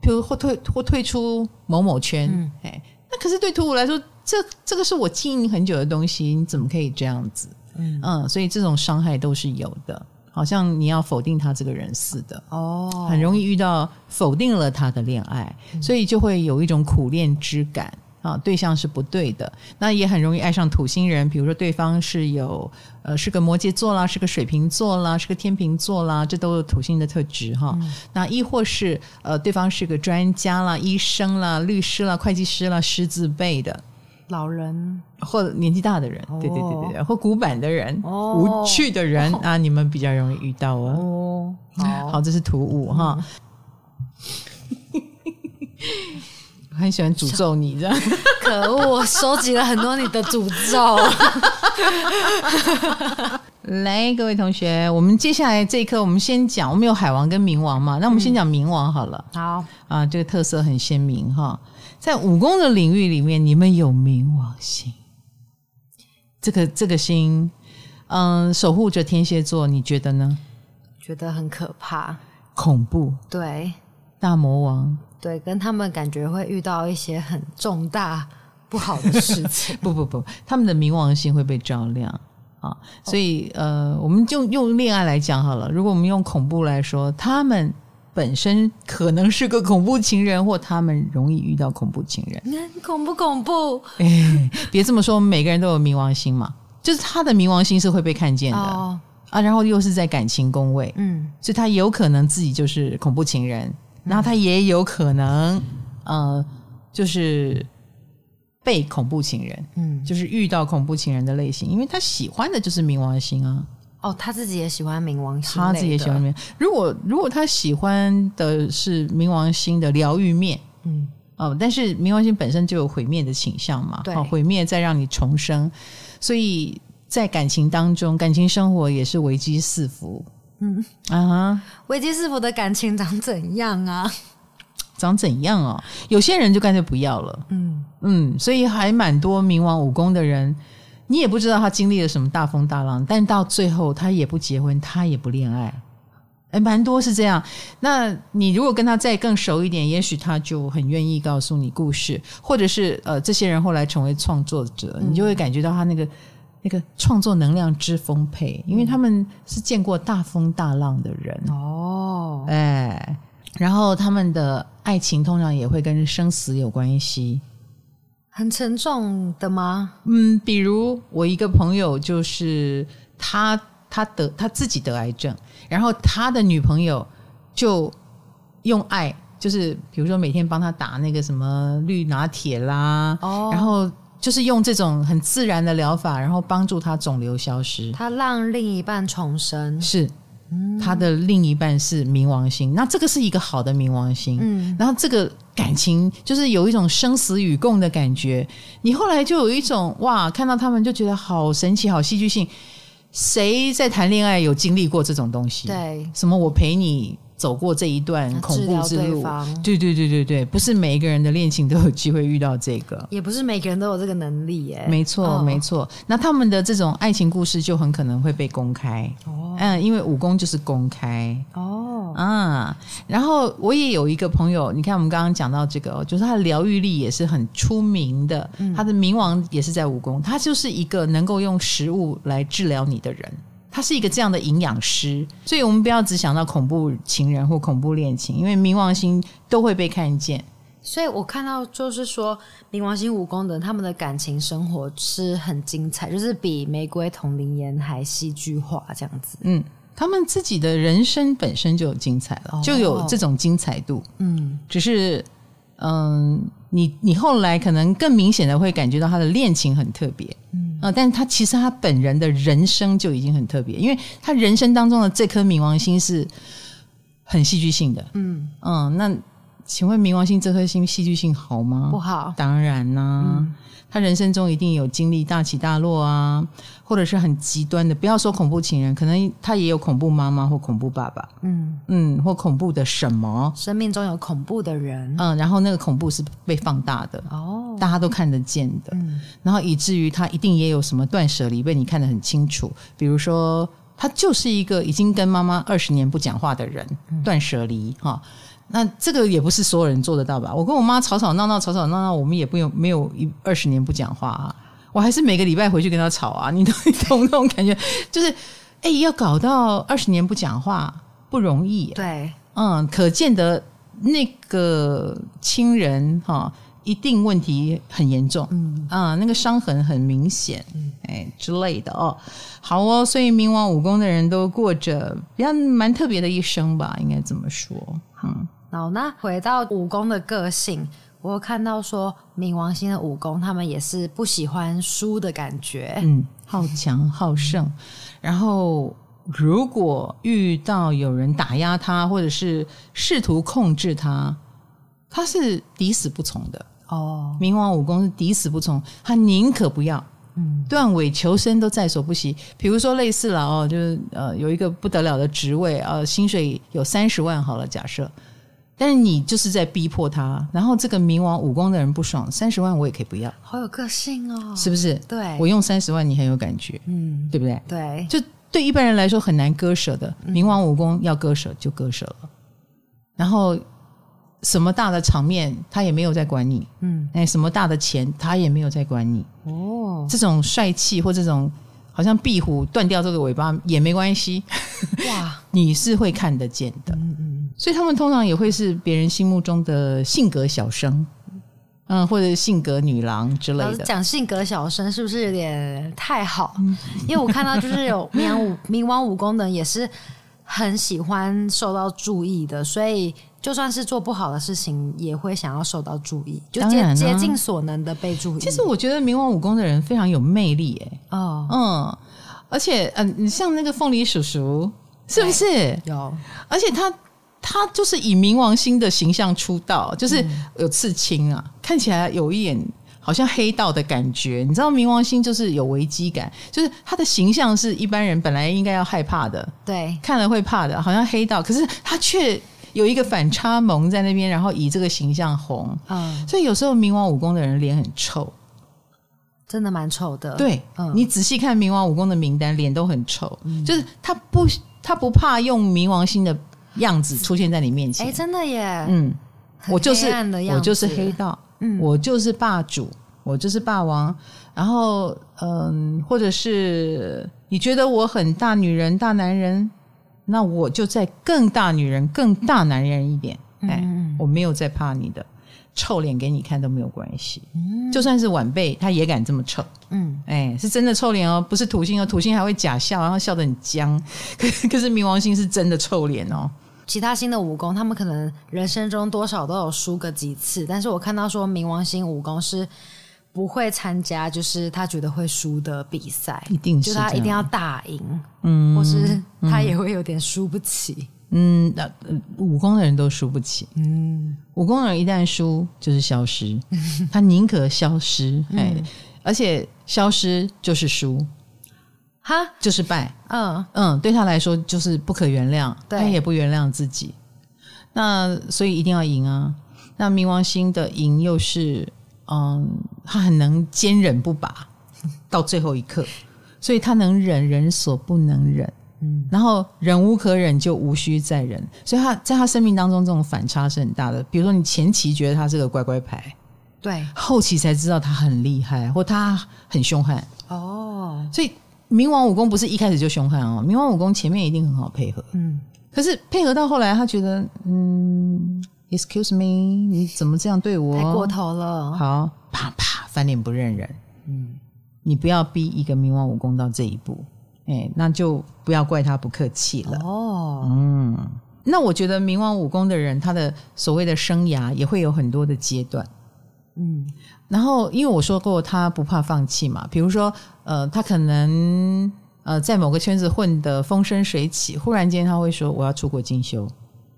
比如或退或退出某某圈，嗯、哎，那可是对土五来说，这这个是我经营很久的东西，你怎么可以这样子？嗯，嗯，所以这种伤害都是有的，好像你要否定他这个人似的，哦，很容易遇到否定了他的恋爱，嗯、所以就会有一种苦恋之感。啊，对象是不对的，那也很容易爱上土星人。比如说，对方是有呃，是个摩羯座啦，是个水瓶座啦，是个天秤座啦，这都是土星的特质哈。嗯、那亦或是呃，对方是个专家啦、医生啦、律师啦、会计师啦，狮子辈的老人或年纪大的人，哦、对对对对，或古板的人、哦、无趣的人、哦、啊，你们比较容易遇到哦。哦好，好，这是土五哈。嗯很喜欢诅咒你这样，可恶！我收集了很多你的诅咒。来，各位同学，我们接下来这一课，我们先讲，我们有海王跟冥王嘛？那我们先讲冥王好了。嗯、好啊，这个特色很鲜明哈。在武功的领域里面，你们有冥王星，这个这个星，嗯，守护着天蝎座，你觉得呢？觉得很可怕，恐怖。对，大魔王。对，跟他们感觉会遇到一些很重大不好的事情。不不不，他们的冥王星会被照亮啊，所以呃，我们就用恋爱来讲好了。如果我们用恐怖来说，他们本身可能是个恐怖情人，或他们容易遇到恐怖情人。嗯，恐不恐怖？哎，别这么说，我们每个人都有冥王星嘛，就是他的冥王星是会被看见的、哦、啊，然后又是在感情宫位，嗯，所以他有可能自己就是恐怖情人。然后他也有可能，呃，就是被恐怖情人，嗯，就是遇到恐怖情人的类型，因为他喜欢的就是冥王星啊。哦，他自己也喜欢冥王星，他自己也喜欢冥。如果如果他喜欢的是冥王星的疗愈面，嗯，哦，但是冥王星本身就有毁灭的倾向嘛，对，毁灭再让你重生，所以在感情当中，感情生活也是危机四伏。嗯啊，危机四伏的感情长怎样啊？长怎样哦？有些人就干脆不要了。嗯嗯，所以还蛮多冥王武功的人，你也不知道他经历了什么大风大浪，但到最后他也不结婚，他也不恋爱。哎，蛮多是这样。那你如果跟他再更熟一点，也许他就很愿意告诉你故事，或者是呃，这些人后来成为创作者，嗯、你就会感觉到他那个。那个创作能量之丰沛，因为他们是见过大风大浪的人哦，哎，然后他们的爱情通常也会跟生死有关系，很沉重的吗？嗯，比如我一个朋友，就是他他得他自己得癌症，然后他的女朋友就用爱，就是比如说每天帮他打那个什么绿拿铁啦，哦，然后。就是用这种很自然的疗法，然后帮助他肿瘤消失。他让另一半重生，是他的另一半是冥王星，那这个是一个好的冥王星。嗯，然后这个感情就是有一种生死与共的感觉。你后来就有一种哇，看到他们就觉得好神奇、好戏剧性。谁在谈恋爱有经历过这种东西？对，什么我陪你。走过这一段恐怖之路，对对对对对，不是每一个人的恋情都有机会遇到这个，也不是每个人都有这个能力耶。没错，哦、没错。那他们的这种爱情故事就很可能会被公开，哦、嗯，因为武功就是公开哦，啊、嗯。然后我也有一个朋友，你看我们刚刚讲到这个，就是他的疗愈力也是很出名的，嗯、他的冥王也是在武功，他就是一个能够用食物来治疗你的人。他是一个这样的营养师，所以我们不要只想到恐怖情人或恐怖恋情，因为冥王星都会被看见。所以我看到就是说，冥王星五宫的他们的感情生活是很精彩，就是比《玫瑰瞳铃眼》还戏剧化这样子。嗯，他们自己的人生本身就有精彩了，哦、就有这种精彩度。嗯，只是嗯，你你后来可能更明显的会感觉到他的恋情很特别。嗯。啊！但是他其实他本人的人生就已经很特别，因为他人生当中的这颗冥王星是很戏剧性的。嗯嗯，那请问冥王星这颗星戏剧性好吗？不好，当然啦、啊。嗯。他人生中一定有经历大起大落啊，或者是很极端的，不要说恐怖情人，可能他也有恐怖妈妈或恐怖爸爸，嗯。嗯，或恐怖的什么，生命中有恐怖的人，嗯，然后那个恐怖是被放大的哦，大家都看得见的，嗯，然后以至于他一定也有什么断舍离被你看得很清楚，比如说他就是一个已经跟妈妈二十年不讲话的人，嗯、断舍离哈。那这个也不是所有人做得到吧？我跟我妈吵吵闹闹，吵吵闹闹，我们也不用没有一二十年不讲话啊。我还是每个礼拜回去跟她吵啊。你懂你懂 那种感觉？就是哎，要搞到二十年不讲话不容易啊。对，嗯，可见得那个亲人哈，一定问题很严重。嗯啊，那个伤痕很明显，哎之类的哦。好哦，所以冥王武功的人都过着比较蛮特别的一生吧，应该这么说。嗯。好，那回到武功的个性，我有看到说冥王星的武功，他们也是不喜欢输的感觉，嗯，好强好胜。然后如果遇到有人打压他，或者是试图控制他，他是抵死不从的。哦，冥王武功是抵死不从，他宁可不要，嗯，断尾求生都在所不惜。比如说类似了哦，就是呃有一个不得了的职位，呃薪水有三十万好了，假设。但是你就是在逼迫他，然后这个冥王武功的人不爽，三十万我也可以不要，好有个性哦，是不是？对，我用三十万，你很有感觉，嗯，对不对？对，就对一般人来说很难割舍的，冥王武功要割舍就割舍了，然后什么大的场面他也没有在管你，嗯，哎，什么大的钱他也没有在管你，哦，这种帅气或这种。好像壁虎断掉这个尾巴也没关系，哇！你是会看得见的，所以他们通常也会是别人心目中的性格小生，嗯，或者性格女郎之类的。讲性格小生是不是有点太好？嗯、因为我看到就是有冥王五冥王武功的人也是很喜欢受到注意的，所以。就算是做不好的事情，也会想要受到注意，就竭竭尽所能的被注意。其实我觉得冥王武功的人非常有魅力，欸，哎，哦，嗯，而且，嗯、呃，你像那个凤梨叔叔，是不是有？而且他他就是以冥王星的形象出道，就是有刺青啊，嗯、看起来有一点好像黑道的感觉。你知道冥王星就是有危机感，就是他的形象是一般人本来应该要害怕的，对，看了会怕的，好像黑道，可是他却。有一个反差萌在那边，然后以这个形象红，嗯，所以有时候冥王武功的人脸很臭，真的蛮臭的。对，嗯，你仔细看冥王武功的名单，脸都很臭，嗯，就是他不他不怕用冥王星的样子出现在你面前，哎，真的耶，嗯，我就是我就是黑道，嗯，我就是霸主，我就是霸王，然后嗯，或者是你觉得我很大女人大男人。那我就再更大女人、更大男人一点，哎，我没有在怕你的臭脸给你看都没有关系，就算是晚辈他也敢这么臭，嗯，哎，是真的臭脸哦，不是土星哦，土星还会假笑，然后笑得很僵，可 可是冥王星是真的臭脸哦。其他星的武功，他们可能人生中多少都有输个几次，但是我看到说冥王星武功是。不会参加，就是他觉得会输的比赛，一定是就他一定要大赢，嗯，或是他也会有点输不起，嗯，那武功的人都输不起，嗯，五宫人一旦输就是消失，他宁可消失，哎、嗯，而且消失就是输，哈，就是败，嗯。嗯，对他来说就是不可原谅，对。他也不原谅自己，那所以一定要赢啊，那冥王星的赢又是。嗯，他很能坚忍不拔 到最后一刻，所以他能忍人所不能忍，嗯，然后忍无可忍就无需再忍，所以他在他生命当中这种反差是很大的。比如说，你前期觉得他是个乖乖牌，对，后期才知道他很厉害或他很凶悍哦。所以冥王武功不是一开始就凶悍哦，冥王武功前面一定很好配合，嗯，可是配合到后来，他觉得嗯。Excuse me，你怎么这样对我？太过头了。好，啪啪翻脸不认人。嗯，你不要逼一个冥王武功到这一步，哎，那就不要怪他不客气了。哦，嗯，那我觉得冥王武功的人，他的所谓的生涯也会有很多的阶段。嗯，然后因为我说过他不怕放弃嘛，比如说呃，他可能呃在某个圈子混得风生水起，忽然间他会说我要出国进修。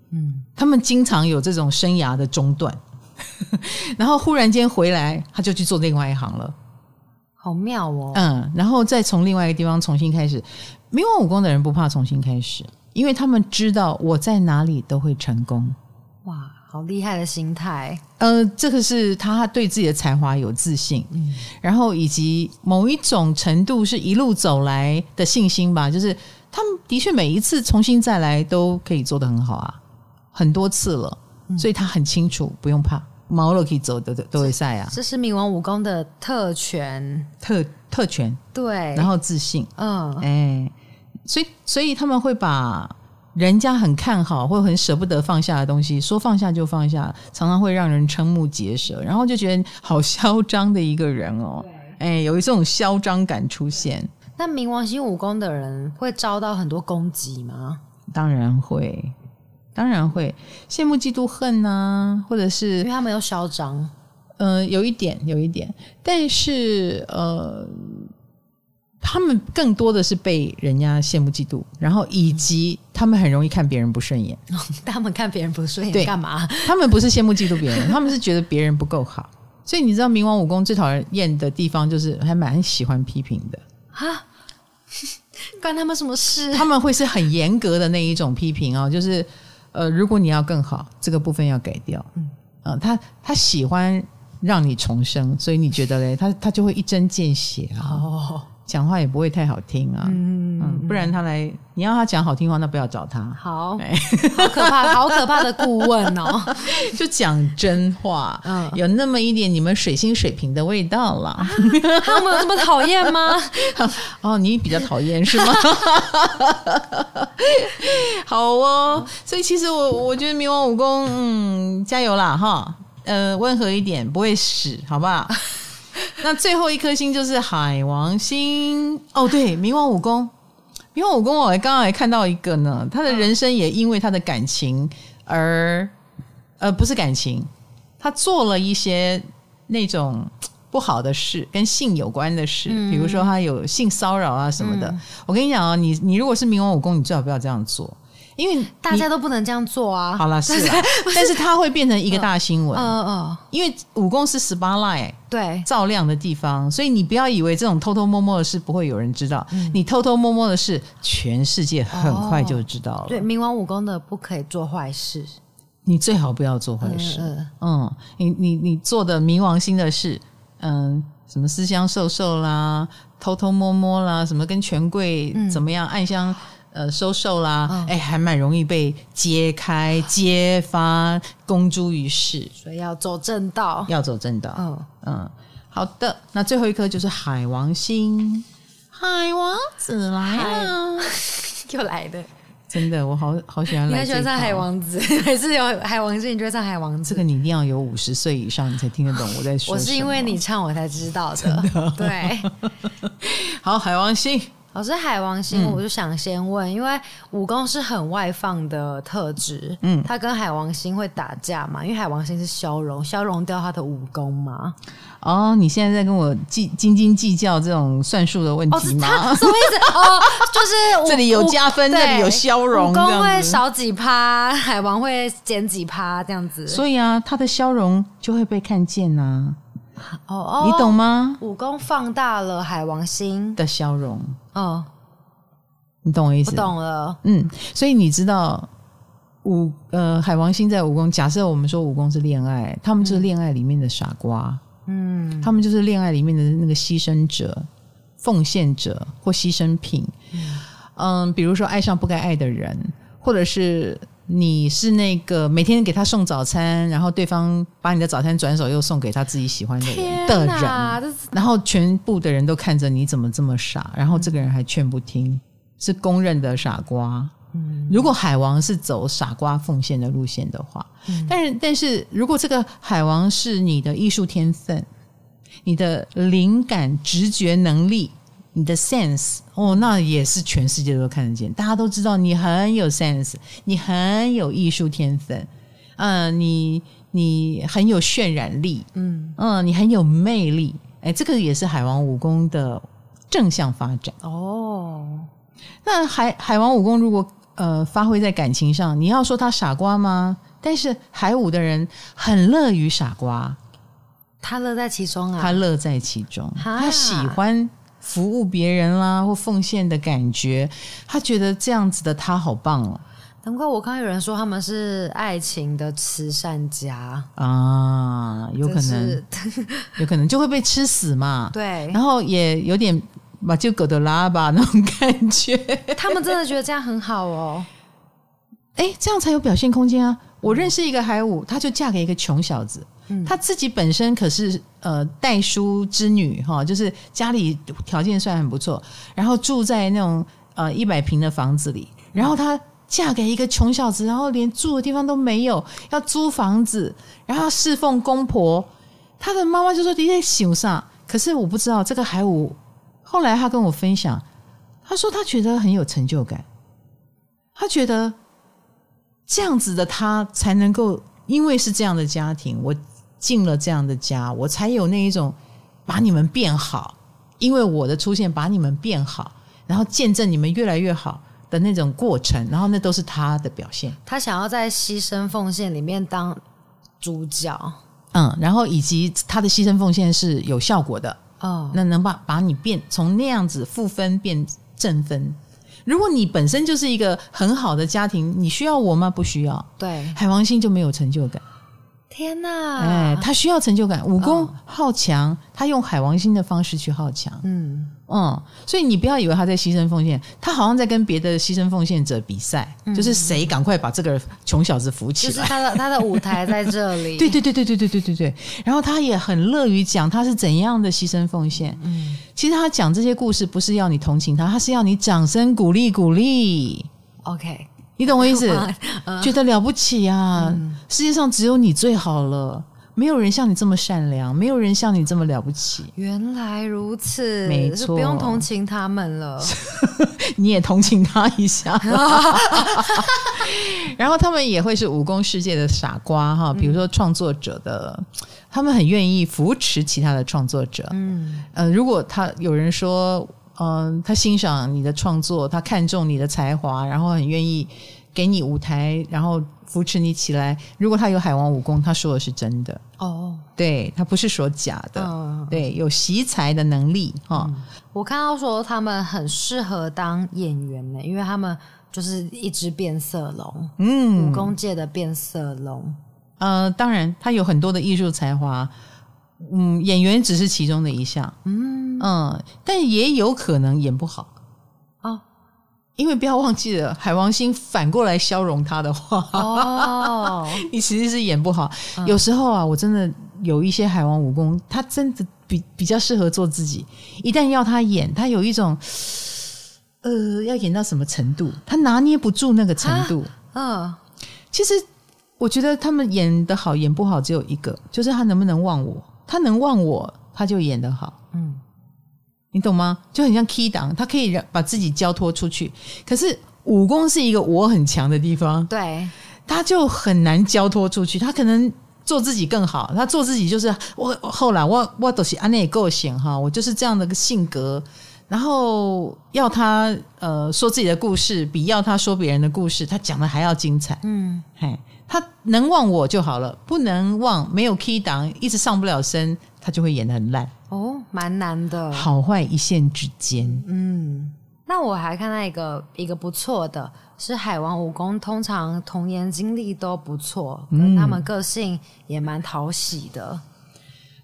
嗯。他们经常有这种生涯的中断，然后忽然间回来，他就去做另外一行了，好妙哦。嗯，然后再从另外一个地方重新开始。冥王武功的人不怕重新开始，因为他们知道我在哪里都会成功。哇，好厉害的心态！呃，这个是他对自己的才华有自信，嗯，然后以及某一种程度是一路走来的信心吧，就是他们的确每一次重新再来都可以做得很好啊，很多次了，所以他很清楚不用怕，毛了可以走的都会赛啊。这是冥王武功的特权，特特权，对，然后自信，嗯，哎，所以所以他们会把。人家很看好或很舍不得放下的东西，说放下就放下，常常会让人瞠目结舌，然后就觉得好嚣张的一个人哦。哎，有一种嚣张感出现。那冥王星武功的人会遭到很多攻击吗？当然会，当然会，羡慕、嫉妒、恨啊，或者是因为他们有嚣张。嗯、呃，有一点，有一点，但是呃。他们更多的是被人家羡慕嫉妒，然后以及他们很容易看别人不顺眼。他们看别人不顺眼干嘛？他们不是羡慕嫉妒别人，他们是觉得别人不够好。所以你知道冥王武功最讨厌的地方，就是还蛮喜欢批评的。啊，关他们什么事？他们会是很严格的那一种批评哦，就是呃，如果你要更好，这个部分要改掉。嗯，呃，他他喜欢让你重生，所以你觉得嘞，他他就会一针见血啊。哦。讲话也不会太好听啊，嗯，嗯，不然他来，你要他讲好听话，那不要找他。好，好可怕，好可怕的顾问哦，就讲真话，嗯，有那么一点你们水星水瓶的味道了。啊、他们有这么讨厌吗？哦，你比较讨厌是吗？好哦，所以其实我我觉得冥王武功，嗯，加油啦哈，呃，温和一点，不会死，好不好？那最后一颗星就是海王星哦，对，冥王武功，冥王武功，我刚刚还看到一个呢，他的人生也因为他的感情而，呃，不是感情，他做了一些那种不好的事，跟性有关的事，比如说他有性骚扰啊什么的。我跟你讲啊，你你如果是冥王武功，你最好不要这样做。因为大家都不能这样做啊！好了，是啊，但是它会变成一个大新闻。嗯嗯，因为武功是 spotlight，对，照亮的地方，所以你不要以为这种偷偷摸摸的事不会有人知道。嗯、你偷偷摸摸的事，全世界很快就知道了。对，冥王武功的不可以做坏事，你最好不要做坏事。嗯，嗯，你你你做的冥王星的事，嗯，什么私相授受啦，偷偷摸摸啦，什么跟权贵怎么样暗箱。呃，收受啦，哎、嗯，还蛮容易被揭开、揭发、公诸于世，所以要走正道，要走正道。嗯嗯，好的，那最后一颗就是海王星，海王子来了，又来的，真的，我好好喜欢来。喜欢唱海王子，还是有海王星？你就会唱海王子？这个你一定要有五十岁以上，你才听得懂我在说。我是因为你唱，我才知道的。的对，好，海王星。老师，海王星，我就想先问，嗯、因为武功是很外放的特质，嗯，他跟海王星会打架嘛？因为海王星是消融，消融掉他的武功嘛？哦，你现在在跟我计斤斤计较这种算术的问题吗？哦、什么意思？哦，就是这里有加分，这里有消融，武功会少几趴，海王会减几趴，这样子。所以啊，他的消融就会被看见呐、啊。哦哦，你懂吗？武功放大了海王星的消融，哦，你懂我意思？我懂了。嗯，所以你知道武呃海王星在武功，假设我们说武功是恋爱，他们就是恋爱里面的傻瓜，嗯，他们就是恋爱里面的那个牺牲者、奉献者或牺牲品，嗯，嗯，比如说爱上不该爱的人，或者是。你是那个每天给他送早餐，然后对方把你的早餐转手又送给他自己喜欢的人的人，然后全部的人都看着你怎么这么傻，然后这个人还劝不听，是公认的傻瓜。嗯，如果海王是走傻瓜奉献的路线的话，但是但是如果这个海王是你的艺术天分，你的灵感直觉能力。你的 sense 哦，那也是全世界都看得见，大家都知道你很有 sense，你很有艺术天分，嗯、呃，你你很有渲染力，嗯。嗯，你很有魅力，哎，这个也是海王武功的正向发展。哦。那海海王武功如果呃发挥在感情上，你要说他傻瓜吗？但是海武的人很乐于傻瓜，他乐在其中啊，他乐在其中，他喜欢服务别人啦或奉献的感觉，他觉得这样子的他好棒哦。难怪我刚有人说他们是爱情的慈善家啊，有可能，是 有可能就会被吃死嘛。对，然后也有点把就狗的拉吧那种感觉。他们真的觉得这样很好哦。哎，这样才有表现空间啊！我认识一个海五，她就嫁给一个穷小子，嗯，她自己本身可是呃代书之女哈，就是家里条件算很不错，然后住在那种呃一百平的房子里，然后她。嫁给一个穷小子，然后连住的地方都没有，要租房子，然后侍奉公婆。他的妈妈就说：“你在想啥？”可是我不知道这个海五。后来他跟我分享，他说他觉得很有成就感，他觉得这样子的他才能够，因为是这样的家庭，我进了这样的家，我才有那一种把你们变好，因为我的出现把你们变好，然后见证你们越来越好。的那种过程，然后那都是他的表现。他想要在牺牲奉献里面当主角，嗯，然后以及他的牺牲奉献是有效果的哦，那能把把你变从那样子负分变正分。如果你本身就是一个很好的家庭，你需要我吗？不需要。对，海王星就没有成就感。天哪！哎，他需要成就感，武功好强，哦，他用海王星的方式去好强。嗯嗯，所以你不要以为他在牺牲奉献，他好像在跟别的牺牲奉献者比赛，嗯，就是谁赶快把这个穷小子扶起来。就是他的他的舞台在这里。对对对对对对对对对。然后他也很乐于讲他是怎样的牺牲奉献。嗯，其实他讲这些故事不是要你同情他，他是要你掌声鼓励鼓励。OK。你懂我意思？觉得了不起啊！嗯、世界上只有你最好了，没有人像你这么善良，没有人像你这么了不起。原来如此，没错，不用同情他们了，你也同情他一下。然后他们也会是武功世界的傻瓜哈，比如说创作者的，嗯、他们很愿意扶持其他的创作者。嗯，呃，如果他有人说。嗯，他欣赏你的创作，他看重你的才华，然后很愿意给你舞台，然后扶持你起来。如果他有海王武功，他说的是真的哦，对，他不是说假的，哦、对，有习才的能力哈、嗯。我看到说他们很适合当演员呢，因为他们就是一只变色龙，嗯，武功界的变色龙。呃，当然，他有很多的艺术才华。嗯，演员只是其中的一项，嗯嗯，但也有可能演不好哦，因为不要忘记了，海王星反过来消融他的话，哦，你其实是演不好。嗯。有时候啊，我真的有一些海王武功，他真的比比较适合做自己。一旦要他演，他有一种，呃，要演到什么程度，他拿捏不住那个程度。嗯，其实我觉得他们演的好，演不好只有一个，就是他能不能忘我。他能忘我，他就演得好。嗯，你懂吗？就很像 key 档，他可以让把自己交托出去。可是武功是一个我很强的地方，对，他就很难交托出去。他可能做自己更好，他做自己就是我后来我我都是安内够行哈，我就是这样的个性格。然后要他呃说自己的故事，比要他说别人的故事，他讲的还要精彩。嗯，嘿。他能忘我就好了，不能忘，没有 key 档，一直上不了身，他就会演的很烂。哦，蛮难的，好坏一线之间。嗯，那我还看到一个一个不错的，是海王武功，通常童年经历都不错，嗯，他们个性也蛮讨喜的，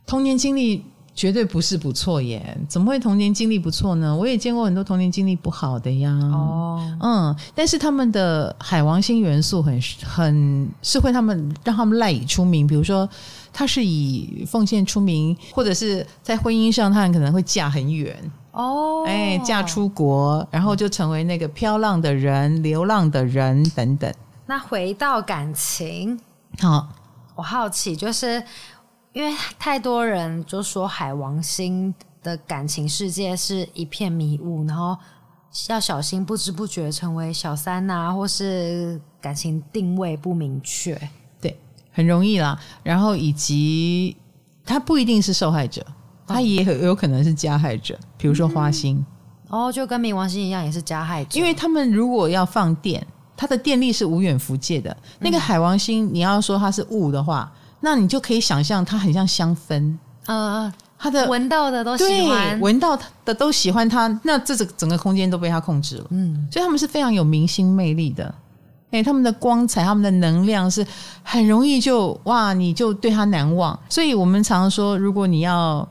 童年经历。绝对不是不错耶，怎么会童年经历不错呢？我也见过很多童年经历不好的呀。哦，嗯，但是他们的海王星元素很很是会他们让他们赖以出名，比如说他是以奉献出名，或者是在婚姻上他很可能会嫁很远哦，哎，嫁出国，然后就成为那个漂浪的人、流浪的人等等。那回到感情，好，我好奇就是。因为太多人就说海王星的感情世界是一片迷雾，然后要小心不知不觉成为小三呐、啊，或是感情定位不明确，对，很容易啦。然后以及他不一定是受害者，他也很有可能是加害者，比如说花心、嗯、哦，就跟冥王星一样，也是加害者。因为他们如果要放电。它的电力是无远弗届的。那个海王星，你要说它是雾的话，那你就可以想象它很像香氛，呃，它的闻到的都喜欢，闻到的都喜欢它，那这整整个空间都被它控制了。嗯，所以他们是非常有明星魅力的。哎，他们的光彩，他们的能量是很容易就哇，你就对他难忘。所以我们常常说，如果你要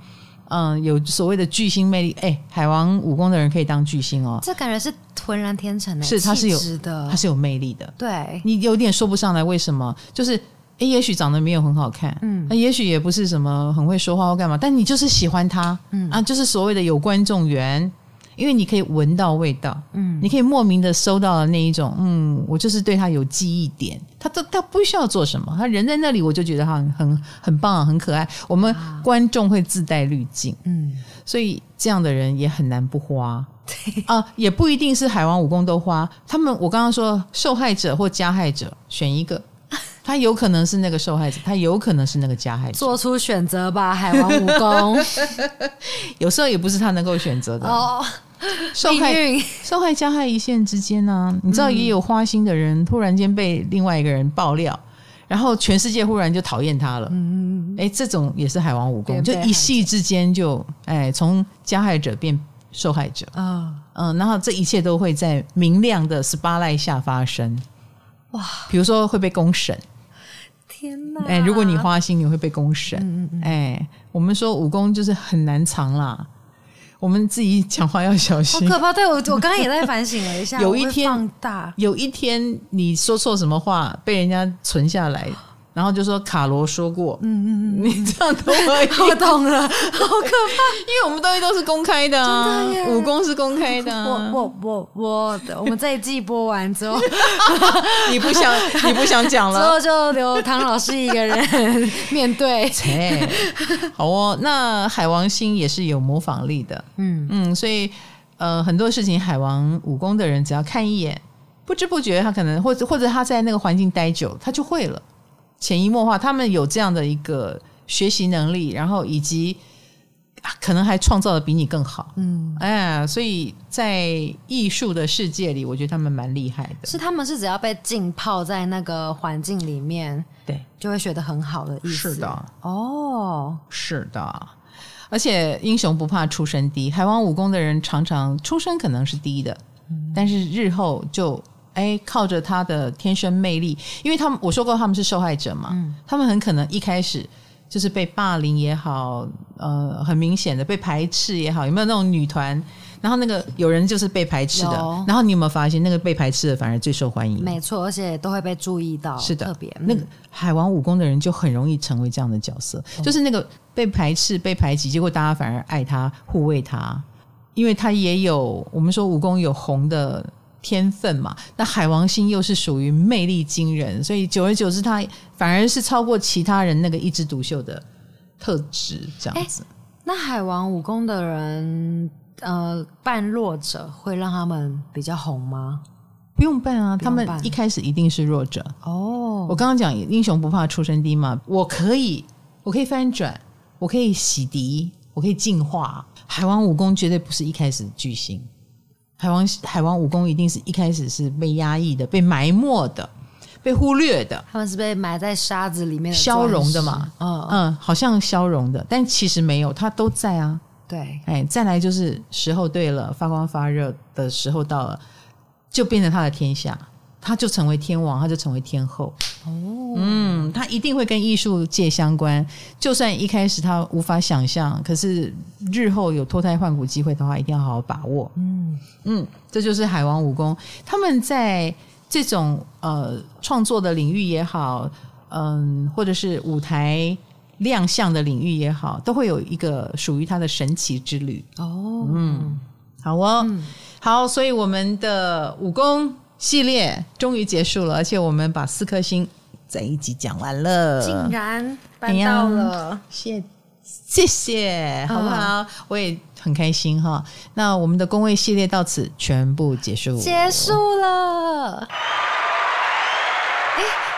嗯有所谓的巨星魅力，哎，海王武功的人可以当巨星哦。这感觉是浑然天成的，是他是有的，他是有魅力的。对，你有点说不上来为什么，就是哎，也许长得没有很好看，嗯，那也许也不是什么很会说话或干嘛，但你就是喜欢他，嗯啊，就是所谓的有观众缘。因为你可以闻到味道，嗯，你可以莫名的收到了那一种，嗯，我就是对他有记忆点，他都他不需要做什么，他人在那里，我就觉得他很很很棒，很可爱。我们观众会自带滤镜，嗯，所以这样的人也很难不花 啊，也不一定是海王武功都花。他们我刚刚说受害者或加害者选一个，他有可能是那个受害者，他有可能是那个加害者，做出选择吧，海王蜈蚣，有时候也不是他能够选择的。哦。受害受害加害一线之间呢、啊，你知道也有花心的人，突然间被另外一个人爆料，然后全世界忽然就讨厌他了。嗯。嗯哎，这种也是海王武功，就一夕之间就哎从加害者变受害者。啊，哦、嗯，然后这一切都会在明亮的 spotlight 下发生。哇，比如说会被公审，天哪！哎，如果你花心，你会被公审。嗯嗯哎，我们说武功就是很难藏啦。我们自己讲话要小心，好可怕！对，我，我刚刚也在反省了一下。有一天，放大有一天你说错什么话，被人家存下来。然后就说卡罗说过，嗯嗯嗯，你这样都可以，我懂了，好可怕，因为我们东西都是公开的啊，武功是公开的，我我我我，我们这一季播完之后，你不想你不想讲了，之后就留唐老师一个人面对，好哦，那海王星也是有模仿力的，嗯。嗯，所以呃很多事情海王武功的人只要看一眼，不知不觉他可能或者或者他在那个环境待久，他就会了。潜移默化，他们有这样的一个学习能力，然后以及可能还创造的比你更好。嗯，哎，所以在艺术的世界里，我觉得他们蛮厉害的。是他们是只要被浸泡在那个环境里面，对，就会学得很好的意思。是的，哦，是的，而且英雄不怕出身低，海王武功的人常常出身可能是低的，嗯，但是日后就。哎，靠着他的天生魅力，因为他们我说过他们是受害者嘛，嗯、他们很可能一开始就是被霸凌也好，呃，很明显的被排斥也好，有没有那种女团？然后那个有人就是被排斥的，然后你有没有发现那个被排斥的反而最受欢迎？没错，而且都会被注意到，是的，特别、嗯、那个海王武功的人就很容易成为这样的角色，嗯、就是那个被排斥、被排挤，结果大家反而爱他、护卫他，因为他也有我们说武功有红的。天分嘛，那海王星又是属于魅力惊人，所以久而久之，他反而是超过其他人那个一枝独秀的特质，这样子。那海王武功的人，呃，扮弱者会让他们比较红吗？不用扮啊，他们一开始一定是弱者。哦，我刚刚讲英雄不怕出身低嘛，我可以，我可以翻转，我可以洗涤，我可以净化。海王武功绝对不是一开始巨星。海王海王武功一定是一开始是被压抑的、被埋没的、被忽略的。他们是被埋在沙子里面消融的嘛？嗯嗯，好像消融的，但其实没有，它都在啊。对，哎，再来就是时候对了，发光发热的时候到了，就变成他的天下。他就成为天王，他就成为天后。哦，嗯，他一定会跟艺术界相关。就算一开始他无法想象，可是日后有脱胎换骨机会的话，一定要好好把握。嗯嗯，这就是海王武功，他们在这种呃创作的领域也好，嗯、呃，或者是舞台亮相的领域也好，都会有一个属于他的神奇之旅。哦，嗯，好哦，嗯、好，所以我们的武功。系列终于结束了，而且我们把四颗星在一集讲完了，竟然搬到了，谢谢谢，好不好？嗯、我也很开心哈。那我们的工位系列到此全部结束，结束了。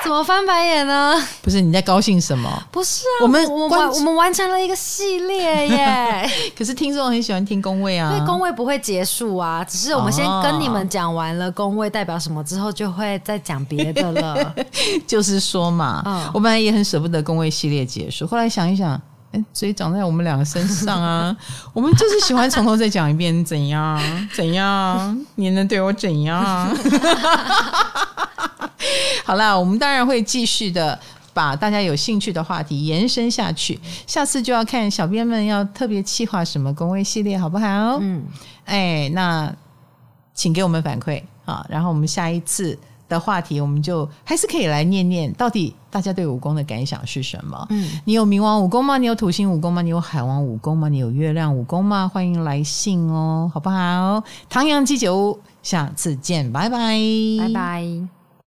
哎，怎么翻白眼呢？不是你在高兴什么？不是啊，我们我们完我们完成了一个系列耶。可是听众很喜欢听工位啊，因为工位不会结束啊，只是我们先跟你们讲完了工位代表什么之后，就会再讲别的了。就是说嘛，嗯我本来也很舍不得工位系列结束，后来想一想。哎，所以长在我们两个身上啊，我们就是喜欢从头再讲一遍，怎样？怎样？你能对我怎样？好啦，我们当然会继续的把大家有兴趣的话题延伸下去。下次就要看小编们要特别企划什么宫位系列，好不好？嗯，哎，那请给我们反馈啊，然后我们下一次。的话题，我们就还是可以来念念，到底大家对武功的感想是什么？嗯，你有冥王武功吗？你有土星武功吗？你有海王武功吗？你有月亮武功吗？欢迎来信哦，好不好？唐阳鸡酒屋，下次见，拜拜，拜拜。